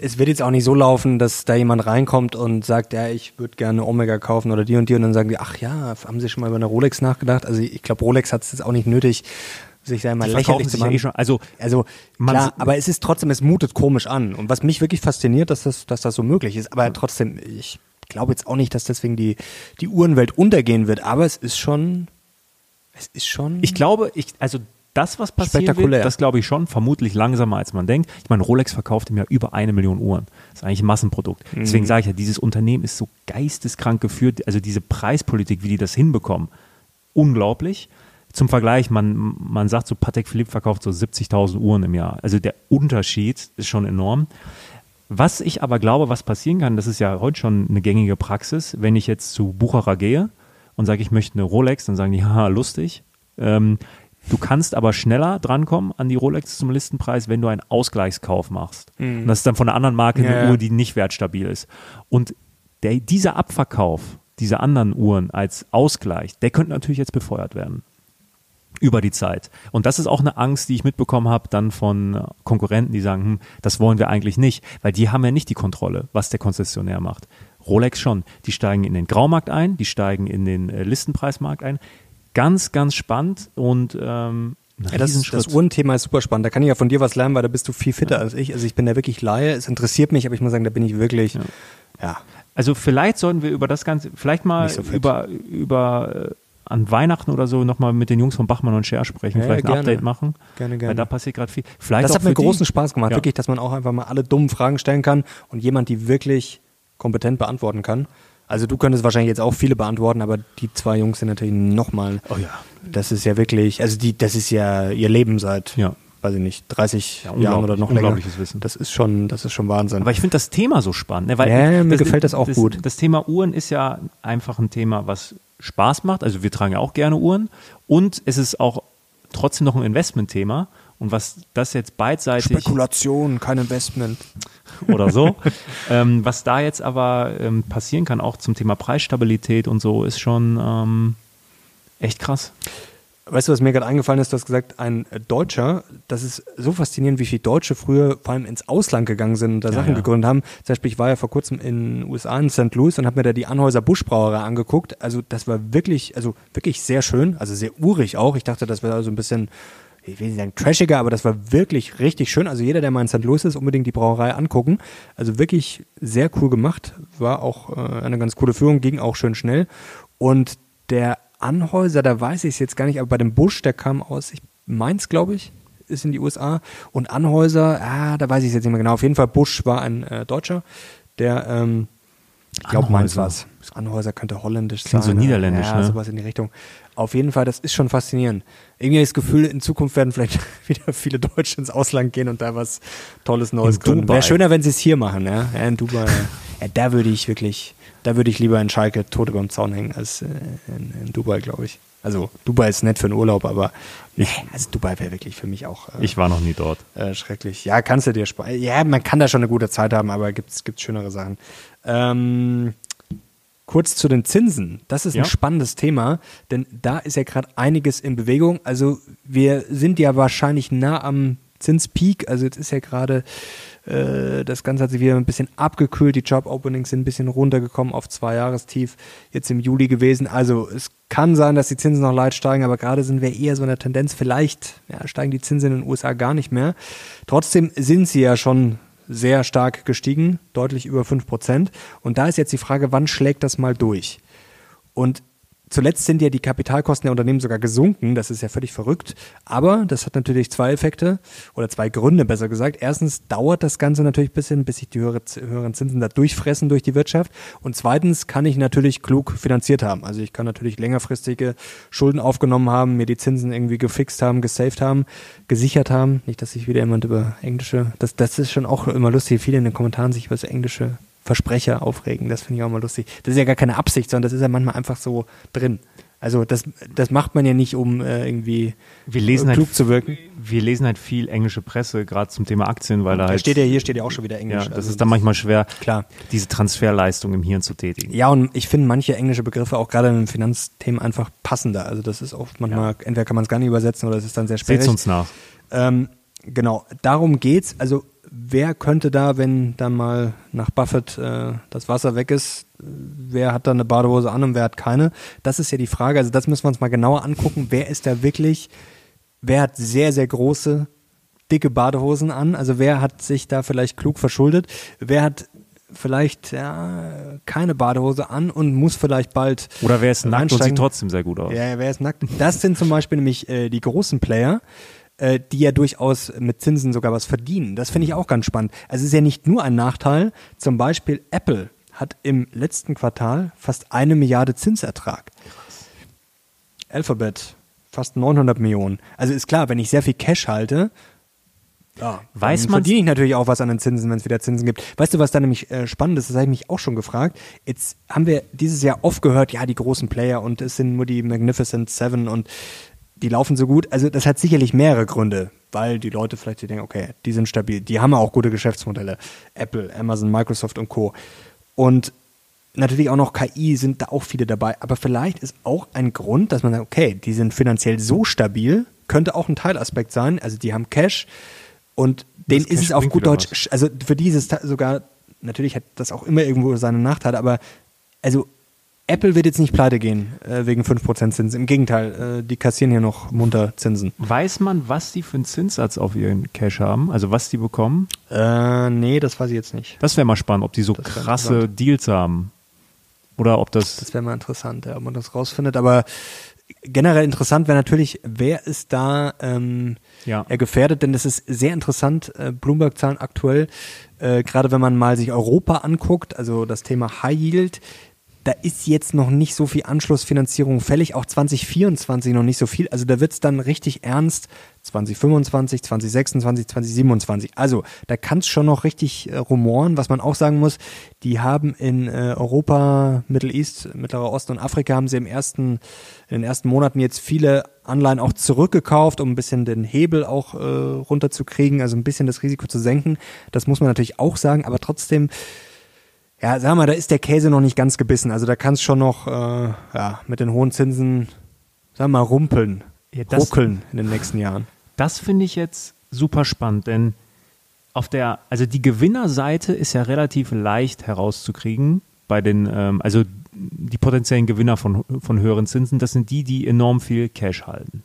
es wird jetzt auch nicht so laufen, dass da jemand reinkommt und sagt, ja, ich würde gerne Omega kaufen oder die und die und dann sagen die, ach ja, haben Sie schon mal über eine Rolex nachgedacht? Also ich glaube, Rolex hat es jetzt auch nicht nötig, sich da mal lächerlich zu machen. Ja eh schon, also, also klar, aber es ist trotzdem, es mutet komisch an. Und was mich wirklich fasziniert, dass das, dass das so möglich ist. Aber trotzdem, ich glaube jetzt auch nicht, dass deswegen die, die Uhrenwelt untergehen wird. Aber es ist schon, es ist schon. Ich glaube, ich, also das, was passiert wird, das glaube ich schon, vermutlich langsamer als man denkt. Ich meine, Rolex verkauft im Jahr über eine Million Uhren. Das ist eigentlich ein Massenprodukt. Mhm. Deswegen sage ich ja, dieses Unternehmen ist so geisteskrank geführt, also diese Preispolitik, wie die das hinbekommen, unglaublich. Zum Vergleich, man, man sagt so, Patek Philippe verkauft so 70.000 Uhren im Jahr. Also der Unterschied ist schon enorm. Was ich aber glaube, was passieren kann, das ist ja heute schon eine gängige Praxis, wenn ich jetzt zu Bucherer gehe und sage, ich möchte eine Rolex, dann sagen die, *laughs* haha, lustig. Ähm, Du kannst aber schneller drankommen an die Rolex zum Listenpreis, wenn du einen Ausgleichskauf machst. Mhm. Und das ist dann von einer anderen Marke ja, eine Uhr, die nicht wertstabil ist. Und der, dieser Abverkauf dieser anderen Uhren als Ausgleich, der könnte natürlich jetzt befeuert werden über die Zeit. Und das ist auch eine Angst, die ich mitbekommen habe, dann von Konkurrenten, die sagen, hm, das wollen wir eigentlich nicht, weil die haben ja nicht die Kontrolle, was der Konzessionär macht. Rolex schon. Die steigen in den Graumarkt ein, die steigen in den äh, Listenpreismarkt ein. Ganz, ganz spannend und ähm, ja, das, das Uhrenthema ist super spannend. Da kann ich ja von dir was lernen, weil da bist du viel fitter ja. als ich. Also ich bin da wirklich Laie. Es interessiert mich, aber ich muss sagen, da bin ich wirklich, ja. ja. Also vielleicht sollten wir über das Ganze, vielleicht mal so über, über äh, an Weihnachten oder so nochmal mit den Jungs von Bachmann und Scher sprechen, ja, vielleicht ein Update machen. Gerne, gerne. Weil da passiert gerade viel. Vielleicht das hat mir großen Spaß gemacht, ja. wirklich, dass man auch einfach mal alle dummen Fragen stellen kann und jemand die wirklich kompetent beantworten kann. Also du könntest wahrscheinlich jetzt auch viele beantworten, aber die zwei Jungs sind natürlich nochmal. Oh ja. Das ist ja wirklich, also die, das ist ja ihr Leben seit, ja. weiß ich nicht, 30 ja, Jahren oder noch länger. Unglaubliches Wissen. Das ist schon, das ist schon Wahnsinn. Aber ich finde das Thema so spannend. Ne? Weil ja, mir das, gefällt das auch das, gut. Das Thema Uhren ist ja einfach ein Thema, was Spaß macht. Also wir tragen ja auch gerne Uhren und es ist auch trotzdem noch ein Investmentthema. Und was das jetzt beidseitig. Spekulation, kein Investment. Oder so. *laughs* ähm, was da jetzt aber ähm, passieren kann, auch zum Thema Preisstabilität und so, ist schon ähm, echt krass. Weißt du, was mir gerade eingefallen ist? Du hast gesagt, ein Deutscher, das ist so faszinierend, wie viele Deutsche früher vor allem ins Ausland gegangen sind und da ja, Sachen ja. gegründet haben. Zum Beispiel, ich war ja vor kurzem in den USA, in St. Louis und habe mir da die Anhäuser Buschbrauerei angeguckt. Also das war wirklich, also wirklich sehr schön, also sehr urig auch. Ich dachte, das wäre so ein bisschen ich will nicht sagen trashiger, aber das war wirklich richtig schön. Also jeder, der mal in St. Louis ist, unbedingt die Brauerei angucken. Also wirklich sehr cool gemacht. War auch äh, eine ganz coole Führung, ging auch schön schnell. Und der Anhäuser, da weiß ich es jetzt gar nicht, aber bei dem Busch, der kam aus, ich Mainz, glaube ich, ist in die USA. Und Anhäuser, ah, da weiß ich es jetzt nicht mehr genau. Auf jeden Fall, Busch war ein äh, Deutscher, der, ähm, ich glaube, Mainz war es. Anhäuser könnte holländisch Klingt sein. so niederländisch, ja, ne? sowas in die Richtung. Auf jeden Fall, das ist schon faszinierend. Irgendwie habe ich das Gefühl, in Zukunft werden vielleicht *laughs* wieder viele Deutsche ins Ausland gehen und da was Tolles Neues gründen. Wäre schöner, wenn sie es hier machen, ja. ja in Dubai. *laughs* ja, da würde ich wirklich, da würde ich lieber in Schalke Tote beim Zaun hängen als äh, in, in, Dubai, glaube ich. Also Dubai ist nett für den Urlaub, aber nee, also Dubai wäre wirklich für mich auch. Äh, ich war noch nie dort. Äh, schrecklich. Ja, kannst du dir sparen. Ja, man kann da schon eine gute Zeit haben, aber gibt es schönere Sachen. Ähm, Kurz zu den Zinsen. Das ist ja. ein spannendes Thema, denn da ist ja gerade einiges in Bewegung. Also wir sind ja wahrscheinlich nah am Zinspeak. Also jetzt ist ja gerade äh, das Ganze hat sich wieder ein bisschen abgekühlt. Die Job-Openings sind ein bisschen runtergekommen auf zwei Jahrestief jetzt im Juli gewesen. Also es kann sein, dass die Zinsen noch leicht steigen, aber gerade sind wir eher so in der Tendenz. Vielleicht ja, steigen die Zinsen in den USA gar nicht mehr. Trotzdem sind sie ja schon sehr stark gestiegen, deutlich über 5%. Und da ist jetzt die Frage, wann schlägt das mal durch? Und Zuletzt sind ja die Kapitalkosten der Unternehmen sogar gesunken. Das ist ja völlig verrückt. Aber das hat natürlich zwei Effekte oder zwei Gründe, besser gesagt. Erstens dauert das Ganze natürlich ein bisschen, bis sich die höhere, höheren Zinsen da durchfressen durch die Wirtschaft. Und zweitens kann ich natürlich klug finanziert haben. Also ich kann natürlich längerfristige Schulden aufgenommen haben, mir die Zinsen irgendwie gefixt haben, gesaved haben, gesichert haben. Nicht, dass sich wieder jemand über englische, das, das ist schon auch immer lustig, viele in den Kommentaren sich über das englische Versprecher aufregen. Das finde ich auch mal lustig. Das ist ja gar keine Absicht, sondern das ist ja manchmal einfach so drin. Also das, das macht man ja nicht, um äh, irgendwie Wir lesen klug halt, zu wirken. wir lesen halt viel englische Presse, gerade zum Thema Aktien, weil da Da halt, steht ja hier steht ja auch schon wieder Englisch. ja, das Also ist dann manchmal schwer, klar. diese Transferleistung im Hirn zu tätigen. Ja, und ich finde manche englische Begriffe auch gerade in Finanzthemen einfach passender. Also das ist oft manchmal, entweder kann man es gar nicht übersetzen oder es ist dann sehr sperrig. Seht's uns nach. Ähm, genau, darum geht's. Also wer könnte da, wenn dann mal nach Buffett äh, das Wasser weg ist, wer hat da eine Badehose an und wer hat keine? Das ist ja die Frage. Also das müssen wir uns mal genauer angucken. Wer ist da wirklich, wer hat sehr, sehr große, dicke Badehosen an? Also wer hat sich da vielleicht klug verschuldet? Wer hat vielleicht ja, keine Badehose an und muss vielleicht bald Oder wer ist nackt und sieht trotzdem sehr gut aus. Ja, wer ist nackt? Das sind zum Beispiel nämlich äh, die großen Player, äh, die ja durchaus mit Zinsen sogar was verdienen. Das finde ich auch ganz spannend. Also es ist ja nicht nur ein Nachteil. Zum Beispiel Apple hat im letzten Quartal fast eine Milliarde Zinsertrag. Alphabet fast 900 Millionen. Also ist klar, wenn ich sehr viel Cash halte, ja, Weiß dann man- verdiene ich natürlich auch was an den Zinsen, wenn es wieder Zinsen gibt. Weißt du, was da nämlich äh, spannend ist? Das habe ich mich auch schon gefragt. Jetzt haben wir dieses Jahr oft gehört, ja, die großen Player und es sind nur die Magnificent Seven und die laufen so gut. Also das hat sicherlich mehrere Gründe, weil die Leute vielleicht denken, okay, die sind stabil, die haben auch gute Geschäftsmodelle. Apple, Amazon, Microsoft und Co. Und natürlich auch noch KI sind da auch viele dabei. Aber vielleicht ist auch ein Grund, dass man sagt, okay, die sind finanziell so stabil, könnte auch ein Teilaspekt sein. Also die haben Cash und denen ist Cash es auf gut Deutsch, sch- also für die ist es ta- sogar, natürlich hat das auch immer irgendwo seine Nachteile, aber also Apple wird jetzt nicht pleite gehen äh, wegen 5% Zinsen. Im Gegenteil, äh, die kassieren hier noch munter Zinsen. Weiß man, was die für einen Zinssatz auf ihren Cash haben? Also was die bekommen? Äh, nee, das weiß ich jetzt nicht. Das wäre mal spannend, ob die so Das krasse. Deals haben. Oder ob das, Das wäre mal interessant, ja, ob man das rausfindet. Aber generell interessant wäre natürlich, wer ist da ähm, Ja. ja. gefährdet? Denn das ist sehr interessant. Äh, Bloomberg-Zahlen aktuell, äh, gerade wenn man mal sich Europa anguckt, also das Thema High Yield, da ist jetzt noch nicht so viel Anschlussfinanzierung fällig, auch 2024 noch nicht so viel. Also da wird es dann richtig ernst 2025, 2026, 2027. Also da kann es schon noch richtig äh, rumoren. Was man auch sagen muss, die haben in äh, Europa, Middle East, Mittlerer Osten und Afrika haben sie im ersten, in den ersten Monaten jetzt viele Anleihen auch zurückgekauft, um ein bisschen den Hebel auch äh, runterzukriegen, also ein bisschen das Risiko zu senken. Das muss man natürlich auch sagen, aber trotzdem ja, sag mal, da ist der Käse noch nicht ganz gebissen. Also da kann es schon noch äh, ja, mit den hohen Zinsen, sag mal, rumpeln, Ja, das- ruckeln in den nächsten Jahren. das finde ich jetzt super spannend, denn auf der, also die Gewinnerseite ist ja relativ leicht herauszukriegen bei den, ähm, also die potenziellen Gewinner von, von höheren Zinsen, das sind die, die enorm viel Cash halten.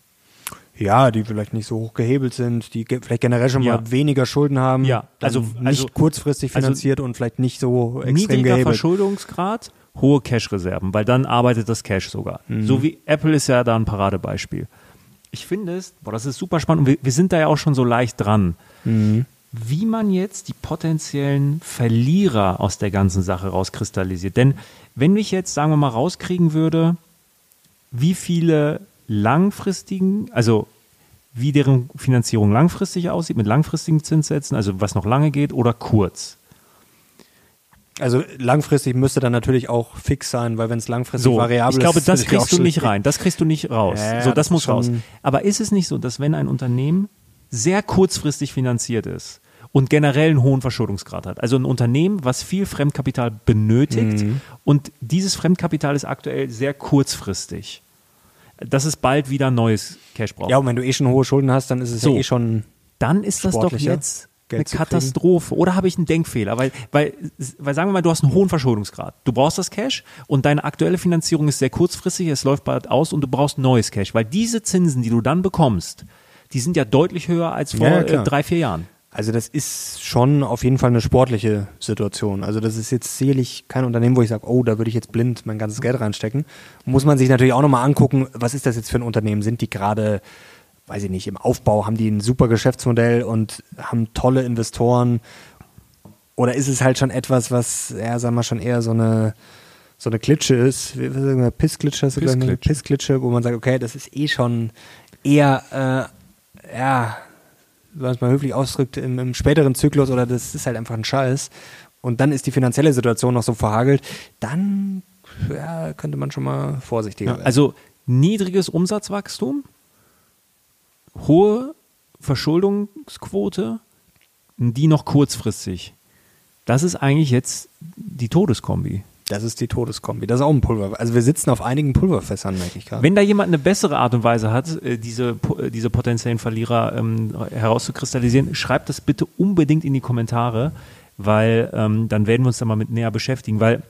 Ja, die vielleicht nicht so hoch gehebelt sind, die ge vielleicht generell schon Ja. mal weniger Schulden haben, Ja, also- nicht also- kurzfristig also finanziert und vielleicht nicht so extrem Niedriger gehebelt. Verschuldungsgrad, hohe Cash-Reserven, weil dann arbeitet das Cash sogar. Mhm. So wie Apple ist ja da ein Paradebeispiel. Ich finde es, boah, das ist super spannend und wir, wir sind da ja auch schon so leicht dran. Mhm. Wie man jetzt die potenziellen Verlierer aus der ganzen Sache rauskristallisiert. Denn wenn ich jetzt, sagen wir mal, rauskriegen würde, wie viele langfristigen, also wie deren Finanzierung langfristig aussieht, mit langfristigen Zinssätzen, also was noch lange geht, oder kurz. Also langfristig müsste dann natürlich auch fix sein, weil wenn es langfristig So, variabel ich glaube, ist, das ist kriegst du nicht rein. Das kriegst du nicht raus. Ja, so, das das ist muss raus. Aber ist es nicht so, dass wenn ein Unternehmen sehr kurzfristig finanziert ist und generell einen hohen Verschuldungsgrad hat, also ein Unternehmen, was viel Fremdkapital benötigt Mhm. und dieses Fremdkapital ist aktuell sehr kurzfristig, dass es bald wieder neues Cash braucht. Ja, und wenn du eh schon hohe Schulden hast, dann ist es So. ja eh schon dann ist das doch jetzt Geld eine. Katastrophe. Oder habe ich einen Denkfehler? Weil, weil, weil sagen wir mal, du hast einen hohen Verschuldungsgrad. Du brauchst das Cash und deine aktuelle Finanzierung ist sehr kurzfristig, es läuft bald aus und du brauchst neues Cash. Weil diese Zinsen, die du dann bekommst, die sind ja deutlich höher als vor Ja, ja, äh, drei, vier Jahren. Also das ist schon auf jeden Fall eine sportliche Situation. Also das ist jetzt sicherlich kein Unternehmen, wo ich sage, oh, da würde ich jetzt blind mein ganzes Geld reinstecken. Muss man sich natürlich auch nochmal angucken, was ist das jetzt für ein Unternehmen? Sind die gerade, weiß ich nicht, im Aufbau, haben die ein super Geschäftsmodell und haben tolle Investoren? Oder ist es halt schon etwas, was, ja, sagen wir schon eher so eine so eine Klitsche ist, Pissklitsche, Pissklitsche. Pissklitsche, wo man sagt, okay, das ist eh schon eher, äh, ja, wenn man es mal höflich ausdrückt, im, im späteren Zyklus oder das ist halt einfach ein Scheiß und dann ist die finanzielle Situation noch so verhagelt, dann ja, könnte man schon mal vorsichtiger Ja, werden. also niedriges Umsatzwachstum, hohe Verschuldungsquote, die noch kurzfristig. Das ist eigentlich jetzt die Todeskombi. Das ist die Todeskombi. Das ist auch ein Pulver. Also wir sitzen auf einigen Pulverfässern, merke ich gerade. Wenn da jemand eine bessere Art und Weise hat, äh, diese, äh, diese potenziellen Verlierer ähm, herauszukristallisieren, schreibt das bitte unbedingt in die Kommentare, weil ähm, dann werden wir uns da mal mit näher beschäftigen, weil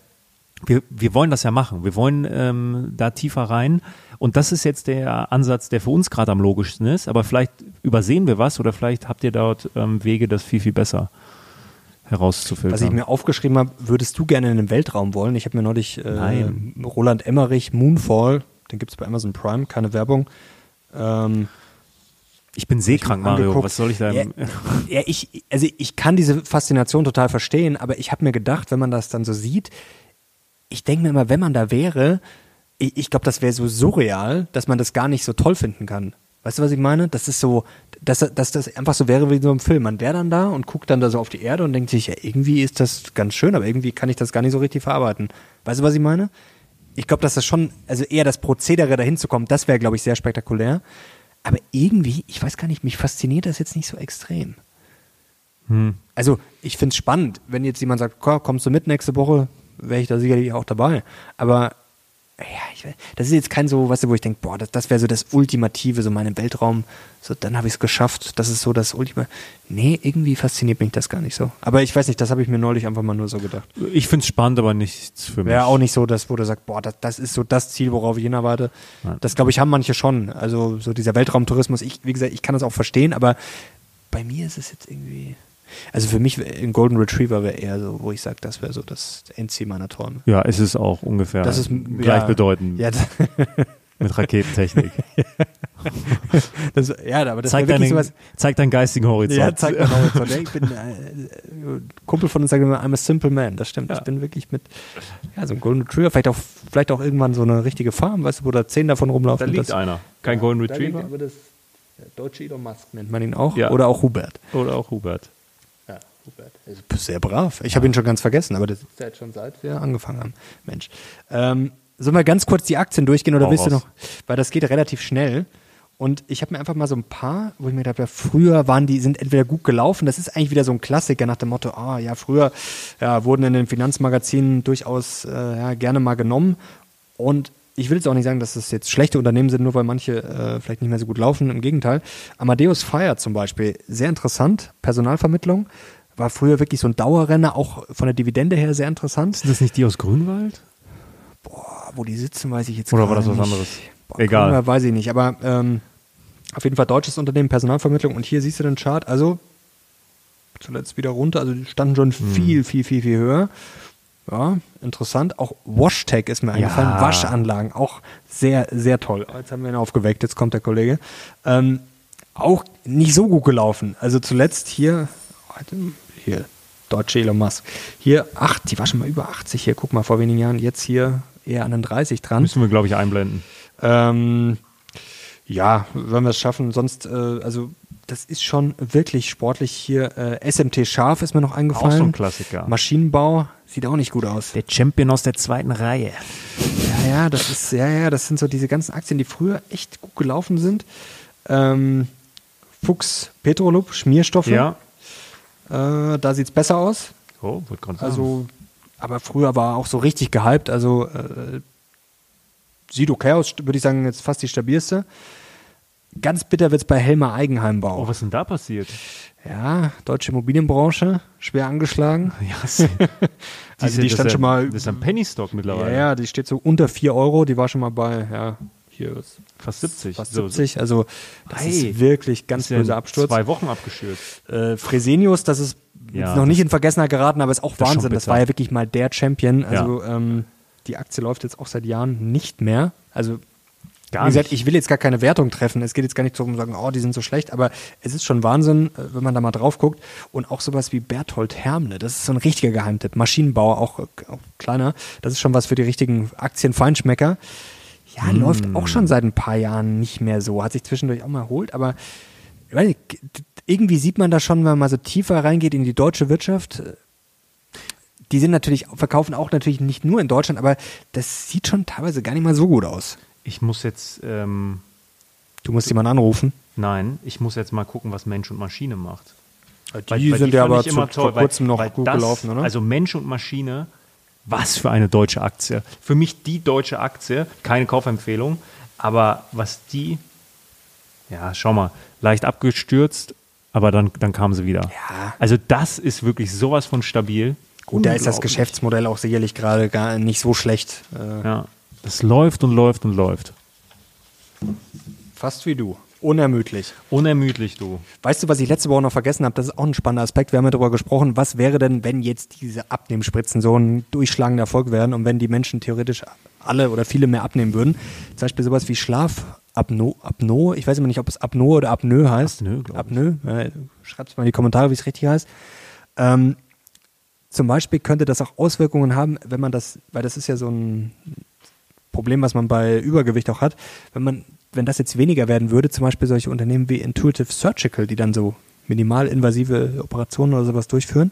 wir, wir wollen das ja machen. Wir wollen ähm, da tiefer rein. Und das ist jetzt der Ansatz, der für uns gerade am logischsten ist. Aber vielleicht übersehen wir was oder vielleicht habt ihr dort ähm, Wege, das viel, viel besser herauszufiltern. Was ich mir aufgeschrieben habe, würdest du gerne in den Weltraum wollen? Ich habe mir neulich äh, Roland Emmerich, Moonfall, den gibt es bei Amazon Prime, keine Werbung. Ähm, ich bin seekrank, Mario. Angeguckt. Was soll ich da? Ja, ja, ich, also ich kann diese Faszination total verstehen, aber ich habe mir gedacht, wenn man das dann so sieht, ich denke mir immer, wenn man da wäre, ich, ich glaube, das wäre so surreal, dass man das gar nicht so toll finden kann. Weißt du, was ich meine? Das ist so, dass, dass das einfach so wäre wie so ein Film. Man wäre dann da und guckt dann da so auf die Erde und denkt sich, ja, irgendwie ist das ganz schön, aber irgendwie kann ich das gar nicht so richtig verarbeiten. Weißt du, was ich meine? Ich glaube, dass das schon, also eher das Prozedere dahin zu kommen, das wäre, glaube ich, sehr spektakulär. Aber irgendwie, ich weiß gar nicht, mich fasziniert das jetzt nicht so extrem. Hm. Also, ich finde es spannend, wenn jetzt jemand sagt, kommst du mit nächste Woche, wäre ich da sicherlich auch dabei. Aber ja, ich, das ist jetzt kein so, weißt du, wo ich denke, boah, das, das wäre so das Ultimative, so meinem Weltraum, so dann habe ich es geschafft, das ist so das Ultima. Nee, irgendwie fasziniert mich das gar nicht so. Aber ich weiß nicht, das habe ich mir neulich einfach mal nur so gedacht. Ich finde es spannend, aber nichts für mich. Wäre auch nicht so, dass, wo du sagst, boah, das, das ist so das Ziel, worauf ich hinarbeite. Das, glaube ich, haben manche schon. Also so dieser Weltraumtourismus, ich, wie gesagt, ich kann das auch verstehen, aber bei mir ist es jetzt irgendwie. Also für mich ein Golden Retriever wäre eher so, wo ich sage, das wäre so das Endziel meiner Träume. Ja, ist es auch ungefähr. Das ist gleichbedeutend. Ja, *laughs* mit Raketentechnik. *laughs* das, ja, aber das zeigt, deinen, sowas, zeigt deinen geistigen Horizont. Ja, zeigt deinen Horizont. ich *laughs* bin äh, Kumpel von uns sagt immer, I'm a simple man. Das stimmt. Ja. Ich bin wirklich mit ja, so einem Golden Retriever, vielleicht auch, vielleicht auch irgendwann so eine richtige Farm, weißt du, wo da zehn davon rumlaufen. Da liegt das, einer. Kein ja, Golden Retriever. aber das, deutsche Elon Musk nennt man ihn auch. Ja. Oder auch Hubert. Oder auch Hubert. Hubert. Sehr brav. Ich habe ihn schon ganz vergessen, aber das ist ja jetzt schon seit wir angefangen haben. Mensch. Ähm, sollen wir ganz kurz die Aktien durchgehen oder Hau willst raus. du noch? Weil das geht relativ schnell. Und ich habe mir einfach mal so ein paar, wo ich mir gedacht habe, früher waren die, sind entweder gut gelaufen. Das ist eigentlich wieder so ein Klassiker nach dem Motto, ah ja, früher ja, wurden in den Finanzmagazinen durchaus äh, ja, gerne mal genommen. Und ich will jetzt auch nicht sagen, dass das jetzt schlechte Unternehmen sind, nur weil manche äh, vielleicht nicht mehr so gut laufen. Im Gegenteil. Amadeus Fire zum Beispiel, sehr interessant, Personalvermittlung war früher wirklich so ein Dauerrenner, auch von der Dividende her sehr interessant. Sind das nicht die aus Grünwald? Boah, wo die sitzen, weiß ich jetzt Oder war das was nicht. anderes? Boah, Egal. Grünwald weiß ich nicht, aber ähm, auf jeden Fall deutsches Unternehmen, Personalvermittlung und hier siehst du den Chart, also zuletzt wieder runter, also die standen schon hm. viel, viel, viel, viel höher. Ja, interessant. Auch WashTech ist mir eingefallen. Ja. Waschanlagen, auch sehr, sehr toll. Jetzt haben wir ihn aufgeweckt, jetzt kommt der Kollege. Ähm, auch nicht so gut gelaufen. Also zuletzt hier hier, deutsche Elon Musk. Hier, ach, die war schon mal über 80 hier, guck mal, vor wenigen Jahren, jetzt hier eher an den 30 dran. Müssen wir, glaube ich, einblenden. Ähm, ja, wenn wir es schaffen, sonst, äh, also das ist schon wirklich sportlich hier. Äh, SMT Scharf ist mir noch eingefallen. Auch so ein Klassiker. Maschinenbau sieht auch nicht gut aus. Der Champion aus der zweiten Reihe. Ja, ja, das ist, ja, ja, das sind so diese ganzen Aktien, die früher echt gut gelaufen sind. Ähm, Fuchs Petrolub, Schmierstoffe. Ja. Äh, da sieht es besser aus. Oh, wird gerade Also, aber früher war auch so richtig gehypt. Also äh, sieht okay aus, würde ich sagen, jetzt fast die stabilste. Ganz bitter wird es bei Helmer Eigenheimbau. Oh, was ist denn da passiert? Ja, deutsche Immobilienbranche, schwer angeschlagen. *laughs* Ja, *laughs* also die stand schon mal. Das ist ein Penny-Stock mittlerweile. Ja, ja, die steht so unter 4 Euro, die war schon mal bei, ja, hier ist fast 70. Fast 70, also das hey, ist wirklich ganz ist böser Absturz. Zwei Wochen abgestürzt. Äh, Fresenius, das ist ja, noch nicht in Vergessenheit geraten, aber ist auch das Wahnsinn. Das war ja wirklich mal der Champion. Also ja. ähm, die Aktie läuft jetzt auch seit Jahren nicht mehr. Also Gar wie gesagt, ich will jetzt gar keine Wertung treffen. Es geht jetzt gar nicht darum zu sagen, oh, die sind so schlecht, aber es ist schon Wahnsinn, äh, wenn man da mal drauf guckt. Und auch sowas wie Berthold Hermle, das ist so ein richtiger Geheimtipp. Maschinenbauer, auch, auch kleiner. Das ist schon was für die richtigen Aktienfeinschmecker. Ja, hm. läuft auch schon seit ein paar Jahren nicht mehr so. Hat sich zwischendurch auch mal erholt, aber nicht, irgendwie sieht man da schon, wenn man mal so tiefer reingeht in die deutsche Wirtschaft. Die sind natürlich, verkaufen auch natürlich nicht nur in Deutschland, aber das sieht schon teilweise gar nicht mal so gut aus. Ich muss jetzt, ähm, Du musst jemanden anrufen. nein, ich muss jetzt mal gucken, was Mensch und Maschine macht. Die Weil- weil sind ja fand aber zu, immer vor weil- kurzem noch weil gut das, gelaufen, oder? Also Mensch und Maschine, was für eine deutsche Aktie. Für mich die deutsche Aktie, keine Kaufempfehlung, aber was die, ja, schau mal, leicht abgestürzt, aber dann, dann kam sie wieder. Ja. Also das ist wirklich sowas von stabil. Gut, da ist das. Geschäftsmodell auch sicherlich gerade gar nicht so schlecht. Äh, Ja, das läuft und läuft und läuft. Fast wie du. Unermüdlich. Unermüdlich, du. Weißt du, was ich letzte Woche noch vergessen habe? Das ist auch ein spannender Aspekt. Wir haben ja darüber gesprochen, was wäre denn, wenn jetzt diese Abnehmspritzen so ein durchschlagender Erfolg wären und wenn die Menschen theoretisch alle oder viele mehr abnehmen würden. Zum Beispiel sowas wie Schlafapnoe. Apnoe. Ich weiß immer nicht, ob es Apnoe oder Apnoe heißt. Apnoe, glaub ich. Apnoe. Ja, Schreibt mal in die Kommentare, wie es richtig heißt. Ähm, zum Beispiel könnte das auch Auswirkungen haben, wenn man das, weil das ist ja so ein Problem, was man bei Übergewicht auch hat, wenn man, wenn das jetzt weniger werden würde, zum Beispiel solche Unternehmen wie Intuitive Surgical, die dann so minimalinvasive Operationen oder sowas durchführen.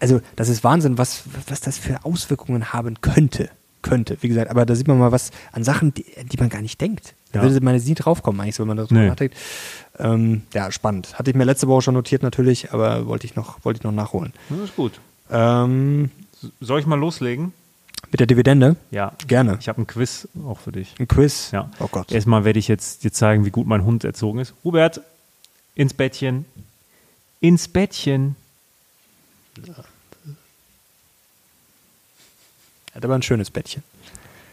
Also, das ist Wahnsinn, was, was das für Auswirkungen haben könnte. Könnte, wie gesagt, aber da sieht man mal was an Sachen, die, die man gar nicht denkt. Da Ja. würde man jetzt nie draufkommen, eigentlich, wenn man darüber Nee. nachdenkt. Ähm, ja, spannend. Hatte ich mir letzte Woche schon notiert, natürlich, aber wollte ich noch, wollte ich noch nachholen. Das ist gut. Ähm, Soll ich mal loslegen? Mit der Dividende? Ja. Gerne. Ich habe ein Quiz auch für dich. Ein Quiz? Ja. Oh Gott. Erstmal werde ich jetzt dir zeigen, wie gut mein Hund erzogen ist. Hubert, ins Bettchen. Ins Bettchen. Hat aber ein schönes Bettchen.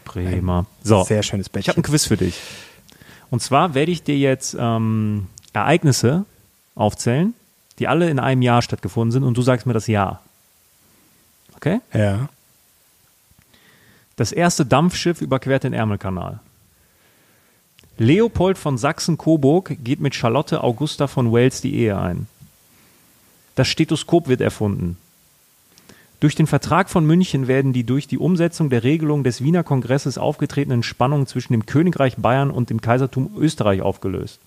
Prima. So, Sehr schönes ich habe Bettchen. ein Quiz für dich. Und zwar werde ich dir jetzt ähm, Ereignisse aufzählen, die alle in einem Jahr stattgefunden sind und du sagst mir das Jahr. Okay? ja. Das erste Dampfschiff überquert den Ärmelkanal. Leopold von Sachsen-Coburg geht mit Charlotte Augusta von Wales die Ehe ein. Das Stethoskop wird erfunden. Durch den Vertrag von München werden die durch die Umsetzung der Regelung des Wiener Kongresses aufgetretenen Spannungen zwischen dem Königreich Bayern und dem Kaisertum Österreich aufgelöst.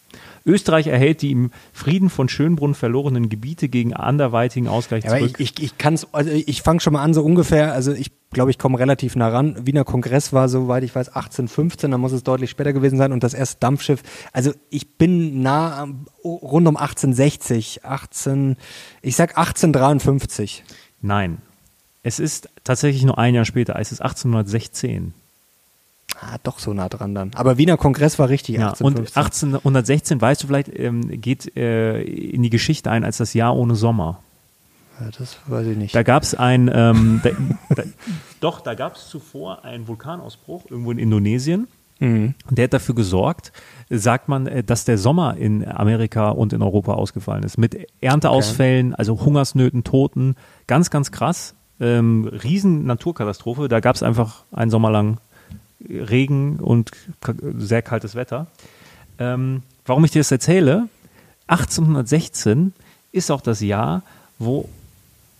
Österreich erhält die im Frieden von Schönbrunn verlorenen Gebiete gegen anderweitigen Ausgleich Ja, zurück. ich, ich, ich also ich fange schon mal an, so ungefähr, also ich glaube, ich komme relativ nah ran. Wiener Kongress war, soweit ich weiß, 1815, da muss es deutlich später gewesen sein und das erste Dampfschiff, also ich bin nah am- rund um 1860, 18, ich sag 1853. Nein. Es ist tatsächlich nur ein Jahr später. Es ist 1816. Ah, doch so nah dran dann. Aber Wiener Kongress war richtig, Ja, und 1815. 1816, weißt du vielleicht, ähm, geht äh, in die Geschichte ein als das Jahr ohne Sommer. Ja, das weiß ich nicht. Da gab es ein, ähm, *laughs* da, da, doch, da gab es zuvor einen Vulkanausbruch irgendwo in Indonesien. Mhm. Und der hat dafür gesorgt, sagt man, äh, dass der Sommer in Amerika und in Europa ausgefallen ist. Mit Ernteausfällen, also Hungersnöten, Toten. Ganz, ganz krass. Ähm, riesen Naturkatastrophe. Da gab es einfach einen Sommer lang Regen und sehr kaltes Wetter. Ähm, warum ich dir das erzähle? 1816 ist auch das Jahr, wo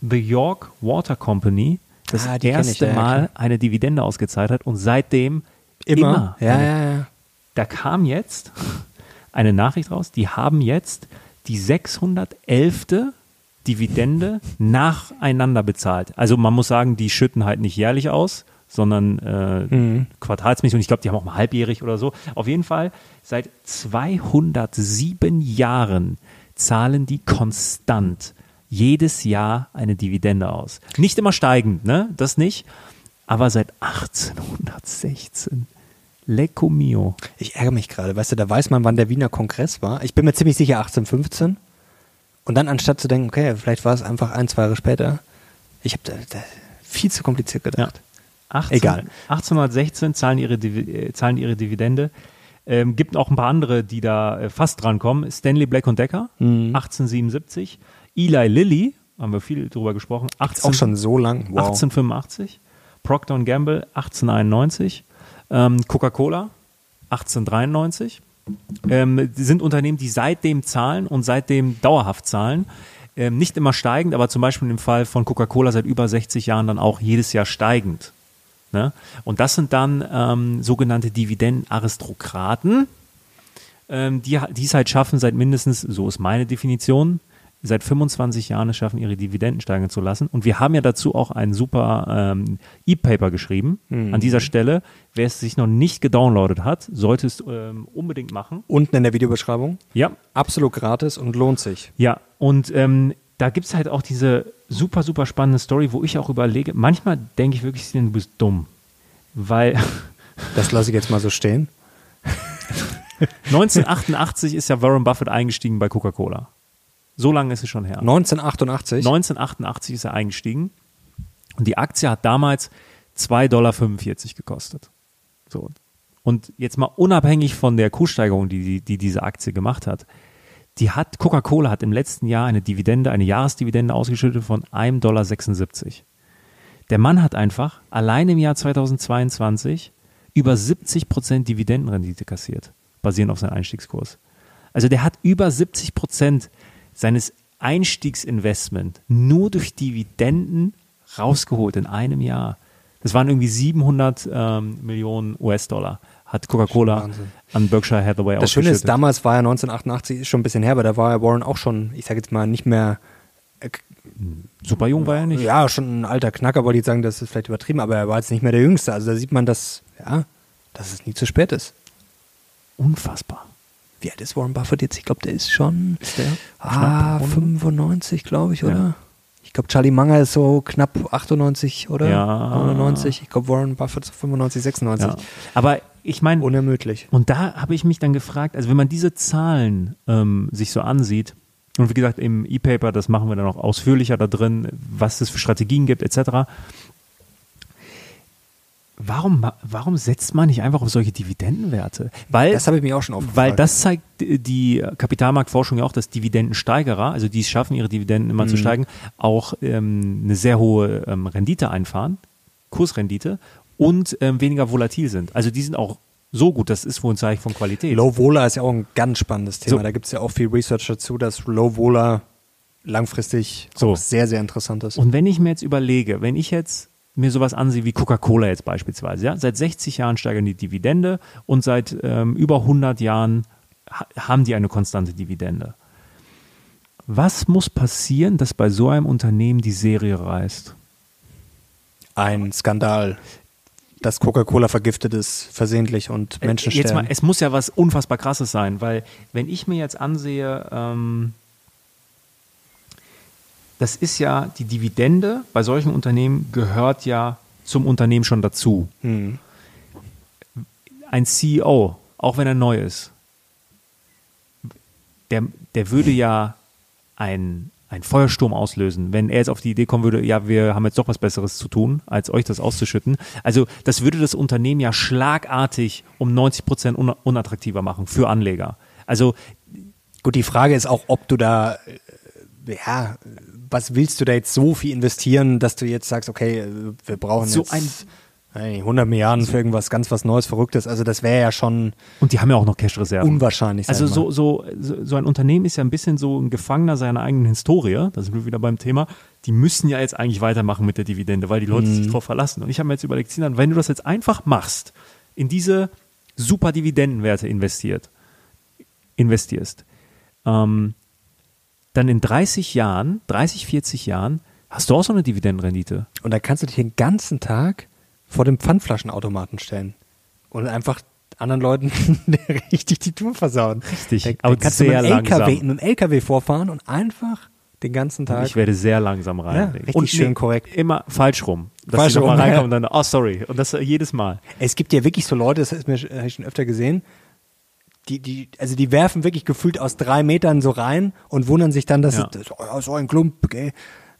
The York Water Company das Ah, ich, erste ja, ja, Mal klar. eine Dividende ausgezahlt hat und seitdem Immer? Ja, eine- ja, ja. Da kam jetzt *laughs* eine Nachricht raus, die haben jetzt die 611. Dividende nacheinander bezahlt. Also man muss sagen, die schütten halt nicht jährlich aus, sondern äh, Mhm. quartalsmäßig und ich glaube, die haben auch mal halbjährig oder so. Auf jeden Fall, seit 207 Jahren zahlen die konstant jedes Jahr eine Dividende aus. Nicht immer steigend, ne? Das nicht. Aber seit 1816. Lecco mio. Ich ärgere mich gerade, weißt du, da weiß man, wann der Wiener Kongress war. Ich bin mir ziemlich sicher 1815. Und dann anstatt zu denken, okay, vielleicht war es einfach ein, zwei Jahre später, ich habe da, da viel zu kompliziert gedacht. 18, Egal. 1816 zahlen ihre, Divi- äh, zahlen ihre Dividende. Ähm, gibt auch ein paar andere, die da äh, fast drankommen. Stanley Black Decker, Mhm. 1877. Eli Lilly, haben wir viel drüber gesprochen, Ist 18, auch schon so lang. Wow. 1885. Procter Gamble, 1891. Ähm, Coca-Cola, 1893. Ähm, sind Unternehmen, die seitdem zahlen und seitdem dauerhaft zahlen. Ähm, nicht immer steigend, aber zum Beispiel im Fall von Coca-Cola seit über 60 Jahren dann auch jedes Jahr steigend. Ne? Und das sind dann ähm, sogenannte Dividendenaristokraten, ähm, die, die es halt schaffen, seit mindestens, so ist meine Definition, seit 25 Jahren es schaffen, ihre Dividenden steigen zu lassen. Und wir haben ja dazu auch ein super ähm, E-Paper geschrieben. Mhm. An dieser Stelle, wer es sich noch nicht gedownloadet hat, sollte es ähm, unbedingt machen. Unten in der Videobeschreibung. Ja, Absolut gratis und lohnt sich. ja. Und ähm, da gibt es halt auch diese super, super spannende Story, wo ich auch überlege, manchmal denke ich wirklich, du bist dumm. Weil *laughs* Das lasse ich jetzt mal so stehen. *laughs* 1988 ist ja Warren Buffett eingestiegen bei Coca-Cola. So lange ist es schon her. 1988. 1988 ist er eingestiegen und die Aktie hat damals 2,45 Dollar gekostet. So. Und jetzt mal unabhängig von der Kurssteigerung, die, die, die diese Aktie gemacht hat, die hat, Coca-Cola hat im letzten Jahr eine Dividende, eine Jahresdividende ausgeschüttet von 1,76 Dollar. Der Mann hat einfach allein im Jahr 2022 über 70 Prozent Dividendenrendite kassiert, basierend auf seinem Einstiegskurs. Also der hat über 70 Prozent seines Einstiegsinvestment nur durch Dividenden rausgeholt in einem Jahr. Das waren irgendwie 700 ähm, Millionen US-Dollar, hat Coca-Cola an Berkshire Hathaway Das Schöne ist, damals war ja 1988, ist schon ein bisschen her, aber da war ja Warren auch schon, ich sage jetzt mal, nicht mehr, Super jung war er nicht. ja, schon ein alter Knacker, wollte ich sagen, das ist vielleicht übertrieben, aber er war jetzt nicht mehr der Jüngste. Also da sieht man, dass, ja, dass es nie zu spät ist. Unfassbar. Wie alt ist Warren Buffett jetzt? Ich glaube, der ist schon Ist der ah, knapp 95, glaube ich, oder? Ja. Ich glaube, Charlie Munger ist so knapp 98, oder? Ja. 99. Ich glaube, Warren Buffett ist 95, 96. Ja. Aber ich meine, Unermüdlich. Und da habe ich mich dann gefragt, also wenn man diese Zahlen ähm, sich so ansieht, und wie gesagt, im E-Paper, das machen wir dann auch ausführlicher da drin, was es für Strategien gibt, etc. Warum, warum setzt man nicht einfach auf solche Dividendenwerte? Weil, Das habe ich mich auch schon aufgefragt. weil das zeigt die Kapitalmarktforschung ja auch, dass Dividendensteigerer, also die es schaffen, ihre Dividenden immer zu Mhm. steigen, auch ähm, eine sehr hohe ähm, Rendite einfahren, Kursrendite, und ähm, weniger volatil sind. Also die sind auch so gut, das ist wohl ein Zeichen von Qualität. Low Vola ist ja auch ein ganz spannendes Thema. So. Da gibt es ja auch viel Research dazu, dass Low Vola langfristig So. sehr, sehr interessant ist. Und wenn ich mir jetzt überlege, wenn ich jetzt mir sowas ansehe wie Coca-Cola jetzt beispielsweise, ja, seit 60 Jahren steigern die Dividende und seit ähm, über 100 Jahren ha haben die eine konstante Dividende. Was muss passieren, dass bei so einem Unternehmen die Serie reißt? ein Skandal, dass Coca-Cola vergiftet ist, versehentlich und Menschen Äh, jetzt mal, es muss ja was unfassbar krasses sein, weil wenn ich mir jetzt ansehe, ähm, das ist ja die Dividende bei solchen Unternehmen gehört ja zum Unternehmen schon dazu. Hm. Ein CEO, auch wenn er neu ist, der, der würde ja ein, ein Feuersturm auslösen, wenn er jetzt auf die Idee kommen würde, ja, wir haben jetzt doch was Besseres zu tun, als euch das auszuschütten. Also das würde das Unternehmen ja schlagartig um 90 Prozent un unattraktiver machen für Anleger. Also Gut, die Frage ist auch, ob du da, äh, ja, was willst du da jetzt so viel investieren, dass du jetzt sagst, okay, wir brauchen So jetzt ein- hey, 100 Milliarden für irgendwas ganz was Neues, Verrücktes. Also das wäre ja schon und die haben ja auch noch Cash-Reserven. unwahrscheinlich. Also so, so, so, ein Unternehmen ist ja ein bisschen so ein Gefangener seiner eigenen Historie. Da sind wir wieder beim Thema. Die müssen ja jetzt eigentlich weitermachen mit der Dividende, weil die Leute Mhm. sich darauf verlassen. Und ich habe mir jetzt überlegt, Sinan, wenn du das jetzt einfach machst, in diese super Dividendenwerte investiert, investierst, ähm, dann in 30 Jahren, 30, 40 Jahren, hast du auch so eine Dividendenrendite. Und dann kannst du dich den ganzen Tag vor dem Pfandflaschenautomaten stellen und einfach anderen Leuten *laughs* richtig die Tour versauen. Richtig, Da, aber da kannst sehr du mit dem LKW, langsam. mit dem LKW vorfahren und einfach den ganzen Tag. ich werde sehr langsam reinlegen. richtig und schön korrekt. Immer falsch rum. Dass Falsch rum, ja. reinkommen und dann, oh sorry. Und das jedes Mal. Es gibt ja wirklich so Leute, das habe ich schon öfter gesehen, die, die, also die werfen wirklich gefühlt aus drei Metern so rein und wundern sich dann, dass Ja. es oh, so ein Klump, gell?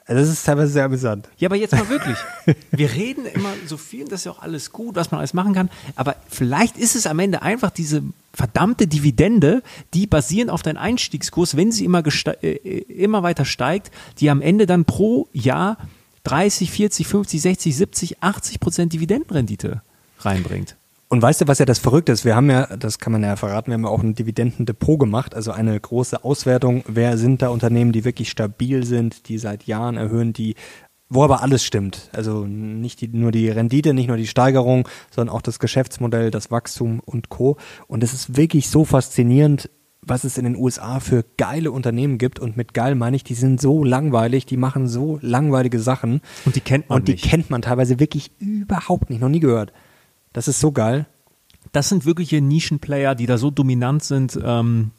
Also das ist teilweise sehr amüsant. Ja, aber jetzt mal wirklich. *laughs* Wir reden immer so viel, das ist ja auch alles gut, was man alles machen kann. Aber vielleicht ist es am Ende einfach diese verdammte Dividende, die basierend auf deinem Einstiegskurs, wenn sie immer, äh, immer weiter steigt, die am Ende dann pro Jahr 30, 40, 50, 60, 70, 80 Prozent Dividendenrendite reinbringt. Und weißt du, was ja das Verrückte ist? Wir haben ja, das kann man ja verraten, wir haben ja auch ein Dividendendepot gemacht, also eine große Auswertung. Wer sind da Unternehmen, die wirklich stabil sind, die seit Jahren erhöhen, die, wo aber alles stimmt. Also nicht die, nur die Rendite, nicht nur die Steigerung, sondern auch das Geschäftsmodell, das Wachstum und Co. Und es ist wirklich so faszinierend, was es in den USA für geile Unternehmen gibt. Und mit geil meine ich, die sind so langweilig, die machen so langweilige Sachen. Und die kennt man Und die nicht. kennt man teilweise wirklich überhaupt nicht, noch nie gehört. Das ist so geil. das sind wirkliche Nischenplayer, die da so dominant sind, ähm,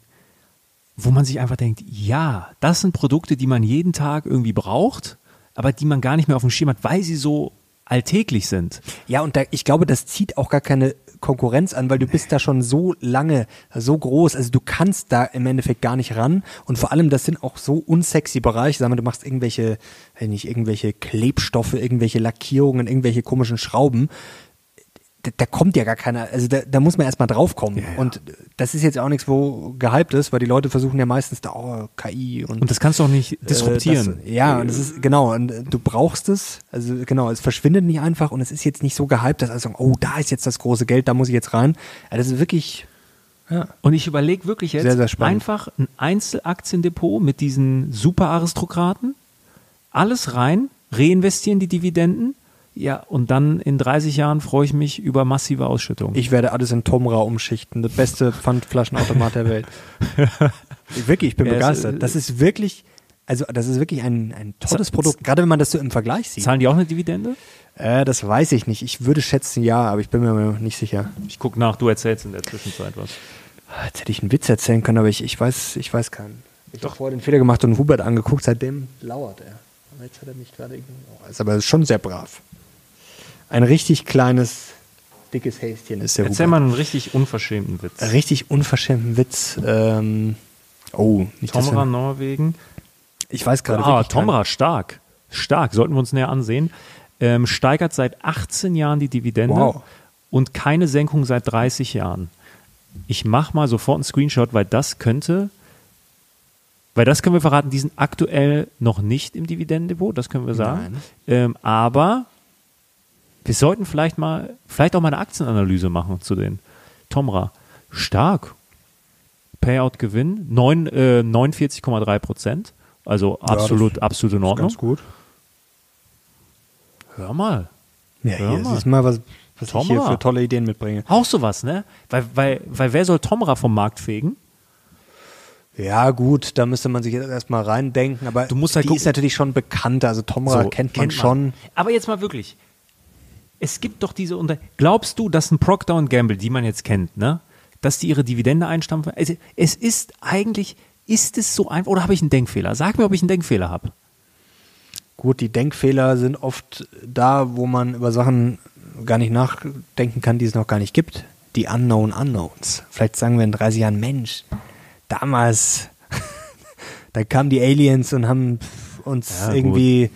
wo man sich einfach denkt, ja, das sind Produkte, die man jeden Tag irgendwie braucht, aber die man gar nicht mehr auf dem Schirm hat, weil sie so alltäglich sind. Ja, und da, ich glaube, das zieht auch gar keine Konkurrenz an, weil du bist da schon so lange, so groß, also du kannst da im Endeffekt gar nicht ran und vor allem, das sind auch so unsexy Bereiche, sag mal, du machst irgendwelche, nicht, irgendwelche Klebstoffe, irgendwelche Lackierungen, irgendwelche komischen Schrauben, da, da kommt ja gar keiner, also da, da muss man erstmal draufkommen und das ist jetzt auch nichts, wo gehypt ist, weil die Leute versuchen ja meistens da, oh, KI und Und das kannst du auch nicht disruptieren. äh, das, ja, und das ist, genau, und äh, du brauchst es, also genau, es verschwindet nicht einfach und es ist jetzt nicht so gehypt, dass alle sagen, oh, da ist jetzt das große Geld, da muss ich jetzt rein. Ja, das ist wirklich, ja. Und ich überlege wirklich jetzt Sehr, sehr einfach ein Einzelaktiendepot mit diesen Superaristokraten, alles rein, reinvestieren die Dividenden, ja, und dann in 30 Jahren freue ich mich über massive Ausschüttungen. Ich werde alles in Tomra umschichten, der beste Pfandflaschenautomat der Welt. Ich- *laughs* wirklich, ich bin Ja, begeistert. Das ist wirklich, also das ist wirklich ein, ein tolles Z- Produkt, gerade wenn man das so im Vergleich sieht. Zahlen die auch eine Dividende? Äh, das weiß ich nicht. Ich würde schätzen, ja, aber ich bin mir nicht sicher. Ich gucke nach, du erzählst in der Zwischenzeit was. Jetzt hätte ich einen Witz erzählen können, aber ich, ich weiß, ich weiß keinen. Ich habe vorher den Fehler gemacht und Hubert angeguckt, seitdem lauert er. Aber jetzt hat er mich gerade ignoriert. Ist aber schon sehr brav. Ein richtig kleines, dickes Häschen ist der Erzähl Hubert. mal einen richtig unverschämten Witz. Richtig unverschämten Witz. Ähm, oh, nicht Tomra, wir- Norwegen. Ich weiß gerade. Ah, Tomra, stark. Stark, sollten wir uns näher ansehen. Ähm, steigert seit 18 Jahren die Dividende Wow. und keine Senkung seit 30 Jahren. Ich mache mal sofort einen Screenshot, weil das könnte, weil das können wir verraten, die sind aktuell noch nicht im Dividendendepot, das können wir sagen. Ähm, aber wir sollten vielleicht mal, vielleicht auch mal eine Aktienanalyse machen zu den Tomra. Stark. Payout-Gewinn, äh, 49,3 Prozent. Also absolut, absolut in Ist Ordnung. ganz gut. Hör mal. Ja, Hör hier mal. du mal, was, was ich hier für tolle Ideen mitbringe. Auch sowas, ne? Weil, weil, weil wer soll Tomra vom Markt fegen? Ja, gut, da müsste man sich jetzt erstmal reindenken, aber Du musst halt die gucken- ist natürlich schon bekannter. Also Tomra So, kennt man schon. Aber jetzt mal wirklich. Es gibt doch diese Unter. Glaubst du, dass ein Procter Gamble, die man jetzt kennt, ne, dass die ihre Dividende einstampfen? Also, es ist eigentlich, ist es so einfach, oder habe ich einen Denkfehler? Sag mir, ob ich einen Denkfehler habe. Gut, die Denkfehler sind oft da, wo man über Sachen gar nicht nachdenken kann, die es noch gar nicht gibt. Die Unknown Unknowns. Vielleicht sagen wir in 30 Jahren, Mensch, damals, *laughs* da kamen die Aliens und haben uns Ja, gut.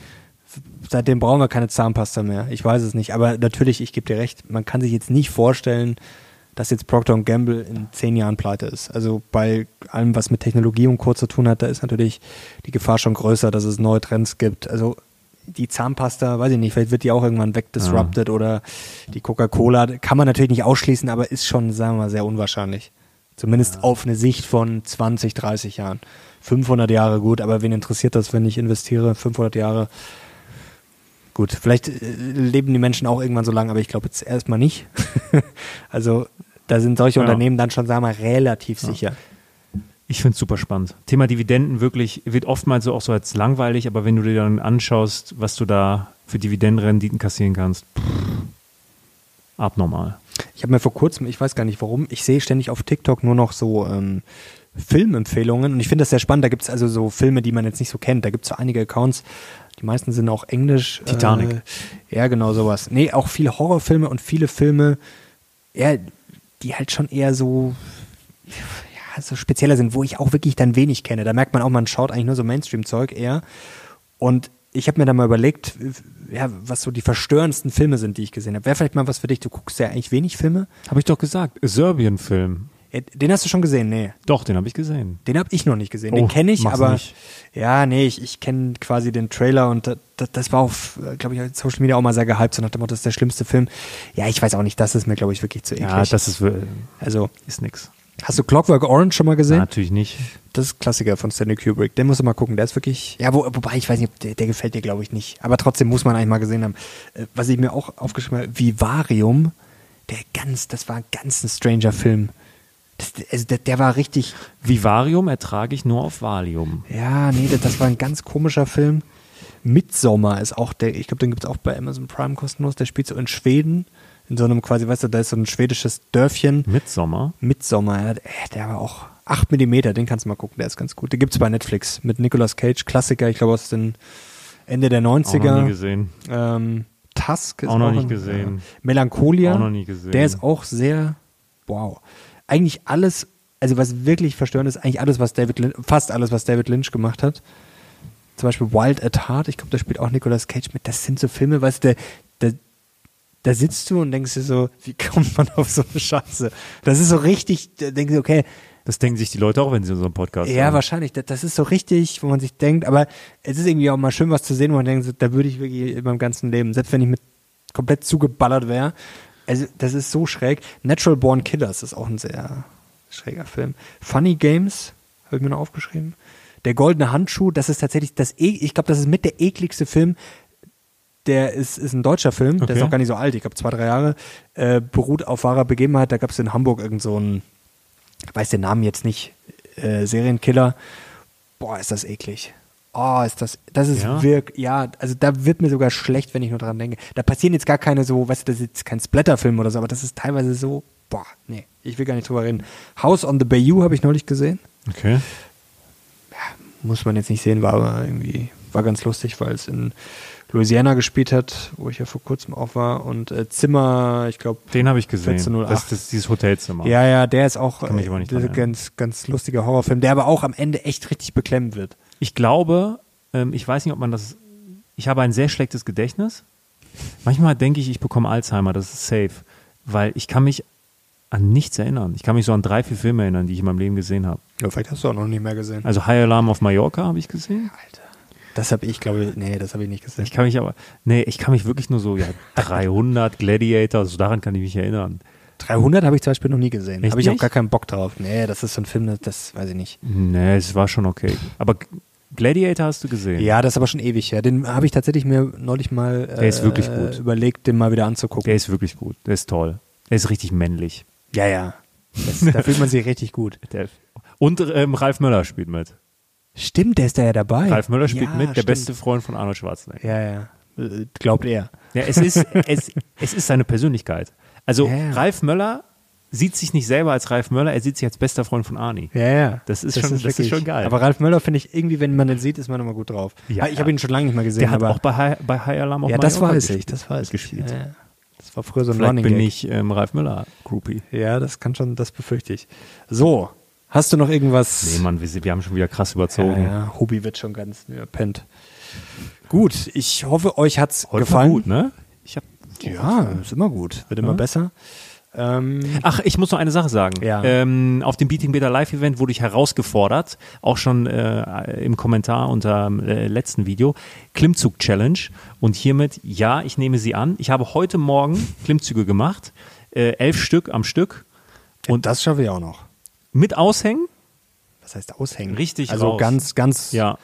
Seitdem brauchen wir keine Zahnpasta mehr. Ich weiß es nicht. Aber natürlich, ich gebe dir recht, man kann sich jetzt nicht vorstellen, dass jetzt Procter Gamble in zehn Jahren pleite ist. Also bei allem, was mit Technologie und Co. zu tun hat, da ist natürlich die Gefahr schon größer, dass es neue Trends gibt. Also die Zahnpasta, weiß ich nicht, vielleicht wird die auch irgendwann wegdisrupted oder die Coca-Cola, kann man natürlich nicht ausschließen, aber ist schon, sagen wir mal, sehr unwahrscheinlich. Zumindest auf eine Sicht von 20, 30 Jahren. 500 Jahre gut, aber wen interessiert das, wenn ich investiere? 500 Jahre. Gut, vielleicht äh, leben die Menschen auch irgendwann so lange, aber ich glaube jetzt erstmal nicht. *laughs* also da sind solche Ja. Unternehmen dann schon, sagen wir mal, relativ sicher. Ich finde es super spannend. Thema Dividenden wirklich wird oftmals so auch so als langweilig, aber wenn du dir dann anschaust, was du da für Dividendenrenditen kassieren kannst, pff, abnormal. Ich habe mir vor kurzem, ich weiß gar nicht warum, ich sehe ständig auf TikTok nur noch so ähm, Filmempfehlungen und ich finde das sehr spannend. Da gibt es also so Filme, die man jetzt nicht so kennt. Da gibt es so einige Accounts, die meisten sind auch englisch. Titanic. Äh, ja, genau sowas. Nee, auch viele Horrorfilme und viele Filme, ja, die halt schon eher so, ja, so spezieller sind, wo ich auch wirklich dann wenig kenne. Da merkt man auch, man schaut eigentlich nur so Mainstream-Zeug eher. Und ich habe mir dann mal überlegt, ja, was so die verstörendsten Filme sind, die ich gesehen habe. Wäre vielleicht mal was für dich. Du guckst ja eigentlich wenig Filme. Habe ich doch gesagt. Serbien-Film. Ja, Den hast du schon gesehen? Nee. Doch, den habe ich gesehen. Den habe ich noch nicht gesehen. Oh, den kenne ich, aber nicht. ja, nee, ich, ich kenne quasi den Trailer und das, das, war auf, glaube ich, auf Social Media auch mal sehr gehypt, so nach dem Motto, das ist der schlimmste Film. Ja, ich weiß auch nicht, das ist mir, glaube ich, wirklich zu eklig. Ja, das ist, also, ist nix. hast du Clockwork Orange schon mal gesehen? Natürlich nicht. Das ist ein Klassiker von Stanley Kubrick. Den musst du mal gucken. Der ist wirklich, ja, wo, wobei, ich weiß nicht, der, der gefällt dir, glaube ich, nicht. Aber trotzdem muss man eigentlich mal gesehen haben. Äh, Was ich mir auch aufgeschrieben habe, Vivarium, der ganz, das war ganz ein stranger Film. Das, also der, der war richtig. Vivarium ertrage ich nur auf Valium. Ja, nee, das, das war ein ganz komischer Film. Midsommar ist auch der, ich glaube, den gibt es auch bei Amazon Prime kostenlos. Der spielt so in Schweden, in so einem quasi, weißt du, da ist so ein schwedisches Dörfchen. Midsommar? Midsommar, ja, der, der war auch 8 mm, den kannst du mal gucken, der ist ganz gut. Den gibt es bei Netflix mit Nicolas Cage, Klassiker, ich glaube aus den Ende der 90er. Auch noch nie gesehen. Ähm, Tusk ist Auch noch ein- nicht gesehen. Ja. Melancholia. Auch noch nie gesehen. Der ist auch sehr, wow. Eigentlich alles, also was wirklich verstörend ist, eigentlich alles, was David Lynch, fast alles, was David Lynch gemacht hat. Zum Beispiel Wild at Heart, ich glaube, da spielt auch Nicolas Cage mit. Das sind so Filme, weißt du, da, da sitzt du und denkst dir so, wie kommt man auf so eine Scheiße? Das ist so richtig, da denkst du, okay, Das denken sich die Leute auch, wenn sie unseren Podcast ja, hören. wahrscheinlich. Das, das ist so richtig, wo man sich denkt, aber es ist irgendwie auch mal schön, was zu sehen, wo man denkt, da würde ich wirklich in meinem ganzen Leben, selbst wenn ich mit komplett zugeballert wäre, also das ist so schräg. Natural Born Killers ist auch ein sehr schräger Film. Funny Games, habe ich mir noch aufgeschrieben. Der goldene Handschuh, das ist tatsächlich das, e ich glaube, das ist mit der ekligste Film, der ist, ist ein deutscher Film, der ist Okay. auch gar nicht so alt, ich glaube zwei, drei Jahre, äh, beruht auf wahrer Begebenheit. Da gab es in Hamburg irgend so einen, ich weiß den Namen jetzt nicht, äh, Serienkiller. Boah, ist das eklig. Oh, ist das, das ist Ja? wirklich, ja, also da wird mir sogar schlecht, wenn ich nur dran denke. Da passieren jetzt gar keine so, weißt du, das ist jetzt kein Splatterfilm oder so, aber das ist teilweise so, boah, nee, ich will gar nicht drüber reden. House on the Bayou habe ich neulich gesehen. Okay. Muss man jetzt nicht sehen, war aber irgendwie, war ganz lustig, weil es in Louisiana gespielt hat, wo ich ja vor kurzem auch war. Und äh, Zimmer, ich glaube, Den habe ich gesehen. 1408. Das, das ist dieses Hotelzimmer. ja, ja, der ist auch äh, ganz, ganz lustiger Horrorfilm, der aber auch am Ende echt richtig beklemmend wird. Ich glaube, ähm, ich weiß nicht, ob man das. Ich habe ein sehr schlechtes Gedächtnis. Manchmal denke ich, ich bekomme Alzheimer, das ist safe. Weil ich kann mich an nichts erinnern. Ich kann mich so an drei, vier Filme erinnern, die ich in meinem Leben gesehen habe. Ja, vielleicht hast du auch noch nicht mehr gesehen. Also High Alarm auf Mallorca habe ich gesehen. Alter. Das habe ich, glaube ich, nee, das habe ich nicht gesehen. Ich kann mich aber, nee, ich kann mich wirklich nur so, ja, 300 Gladiator, so daran kann ich mich erinnern. 300 habe ich zum Beispiel noch nie gesehen. Habe ich auch nicht? gar keinen Bock drauf. Nee, das ist so ein Film, das- das weiß ich nicht. Nee, es war schon okay. Aber Gladiator hast du gesehen? Ja, das ist aber schon ewig her. Den habe ich tatsächlich mir neulich mal äh, Der ist wirklich gut. überlegt, den mal wieder anzugucken. Der ist wirklich gut. Der ist toll. Der ist richtig männlich. ja, ja. Das, da fühlt man sich richtig gut. *laughs* Und ähm, Ralf Möller spielt mit. Stimmt, der ist da ja dabei. Ralf Möller spielt ja, mit, der stimmt. beste Freund von Arnold Schwarzenegger. Ja, ja. Äh, Glaubt er. Ja, es ist, es, es ist seine Persönlichkeit. Also Ja, ja. Ralf Möller sieht sich nicht selber als Ralf Möller, er sieht sich als bester Freund von Arnie. Ja, ja. Das ist schon- das ist schon geil. Aber Ralf Möller finde ich irgendwie, wenn man den sieht, ist man immer gut drauf. Ja, ich ja. habe ihn schon lange nicht mehr gesehen, Der hat auch bei High, bei High Alarm auf ja, das weiß ich, das weiß ich. gespielt. Ja, ja. Das war früher so ein Vielleicht Running bin Gag. ich ähm, Ralf Möller Groupie. Ja, das kann schon, das befürchte ich. So, hast du noch irgendwas? Nee, Mann, wir, wir haben schon wieder krass ja, überzogen. ja, Hobby wird schon ganz ja, pennt. Gut, ich hoffe, euch hat's Heute gefallen. war gut, ne? Ja, ist immer gut, wird immer Ja. besser. Ähm, Ach, ich muss noch eine Sache sagen. Ja. Ähm, auf dem Beating Beta Live Event wurde ich herausgefordert, auch schon äh, im Kommentar unter dem äh, letzten Video, Klimmzug Challenge. Und hiermit, ja, ich nehme sie an. Ich habe heute Morgen Klimmzüge gemacht, äh, elf Stück am Stück und das schaffe ich auch noch. mit Aushängen. Was heißt aushängen? Richtig Also raus. ganz, ganz. Ja,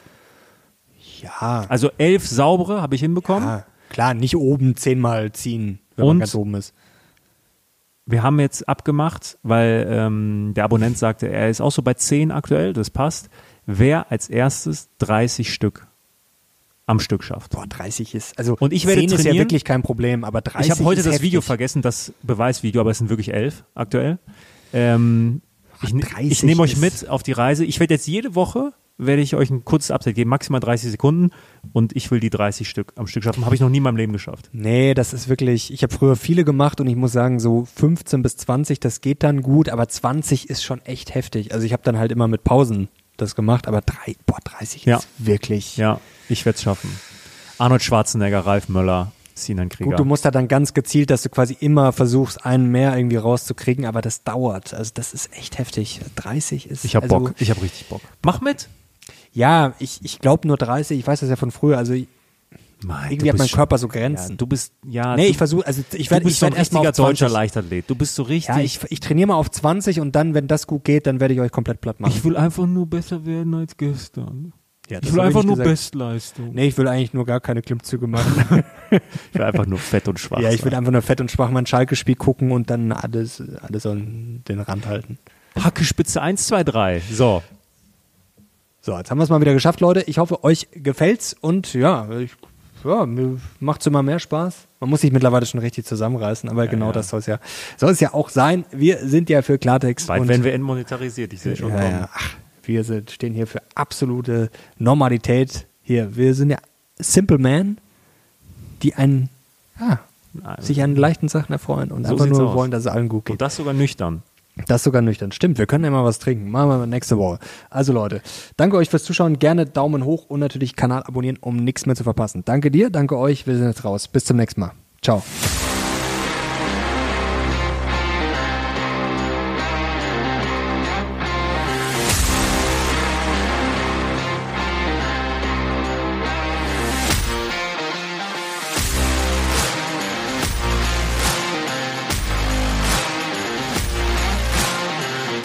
Ja. also elf saubere habe ich hinbekommen. ja. Klar, nicht oben zehnmal ziehen, wenn Und? man ganz oben ist. Wir haben jetzt abgemacht, weil ähm, der Abonnent sagte, er ist auch so bei 10 aktuell, das passt. Wer als erstes 30 Stück am Stück schafft. Boah, 30 ist, also Und ich werde 10 ist ja trainieren. wirklich kein Problem, aber 30 Ich habe heute das heftig. Video vergessen, das Beweisvideo, aber es sind wirklich elf aktuell. Ähm, ich ne- 30 ich nehme euch mit auf die Reise. Ich werde jetzt jede Woche werde ich euch ein kurzes Update geben, maximal 30 Sekunden und ich will die 30 Stück am Stück schaffen. Habe ich noch nie in meinem Leben geschafft. Nee, das ist wirklich, ich habe früher viele gemacht und ich muss sagen, so 15 bis 20, das geht dann gut, aber 20 ist schon echt heftig. Also ich habe dann halt immer mit Pausen das gemacht, aber drei, boah, 30 Ja. ist wirklich. Ja, ich werde es schaffen. Arnold Schwarzenegger, Ralf Möller, Sinan Krieger. Gut, du musst da dann ganz gezielt, dass du quasi immer versuchst, einen mehr irgendwie rauszukriegen, aber das dauert. Also das ist echt heftig. 30 ist. ich habe also, Bock, ich habe richtig Bock. Mach mit. Ja, ich, ich glaube nur 30, ich weiß das ja von früher, also Mann, irgendwie hat mein Körper so Grenzen. Ja, du bist, ja, nee, du, ich versuche, also ich du werde bist ich so ein werd erstmal richtiger auf deutscher 20. Leichtathlet. Du bist so richtig. Ja, ich, ich trainiere mal auf 20 und dann, wenn das gut geht, dann werde ich euch komplett platt machen. ich will einfach nur besser werden als gestern. Ja, Ich will einfach nur gesagt. Bestleistung. Nee, ich will eigentlich nur gar keine Klimmzüge machen. *laughs* Ich will einfach nur fett und schwach ja, ich will einfach nur fett und schwach mein Schalke-Spiel gucken und dann alles, alles an den Rand halten. Hackespitze 1, 2, 3. So. So, jetzt haben wir es mal wieder geschafft, Leute. Ich hoffe, euch gefällt's und ja, ich, ja mir macht's immer mehr Spaß. Man muss sich mittlerweile schon richtig zusammenreißen, aber genau ja. das soll es ja, soll es ja auch sein. Wir sind ja für Klartext. Bald und, werden wir entmonetarisiert, ich sehe schon ja, ja, ach, wir sind, stehen hier für absolute Normalität. Hier, wir sind ja Simple Man, die einen, ja, sich an leichten Sachen erfreuen und So einfach nur aus. wollen, dass es allen gut geht. Und das sogar nüchtern. Das ist sogar nüchtern. Stimmt, wir können ja mal was trinken. Machen wir nächste Woche. Also Leute, danke euch fürs Zuschauen. Gerne Daumen hoch und natürlich Kanal abonnieren, um nichts mehr zu verpassen. Danke dir, danke euch. Wir sind jetzt raus. Bis zum nächsten Mal. Ciao.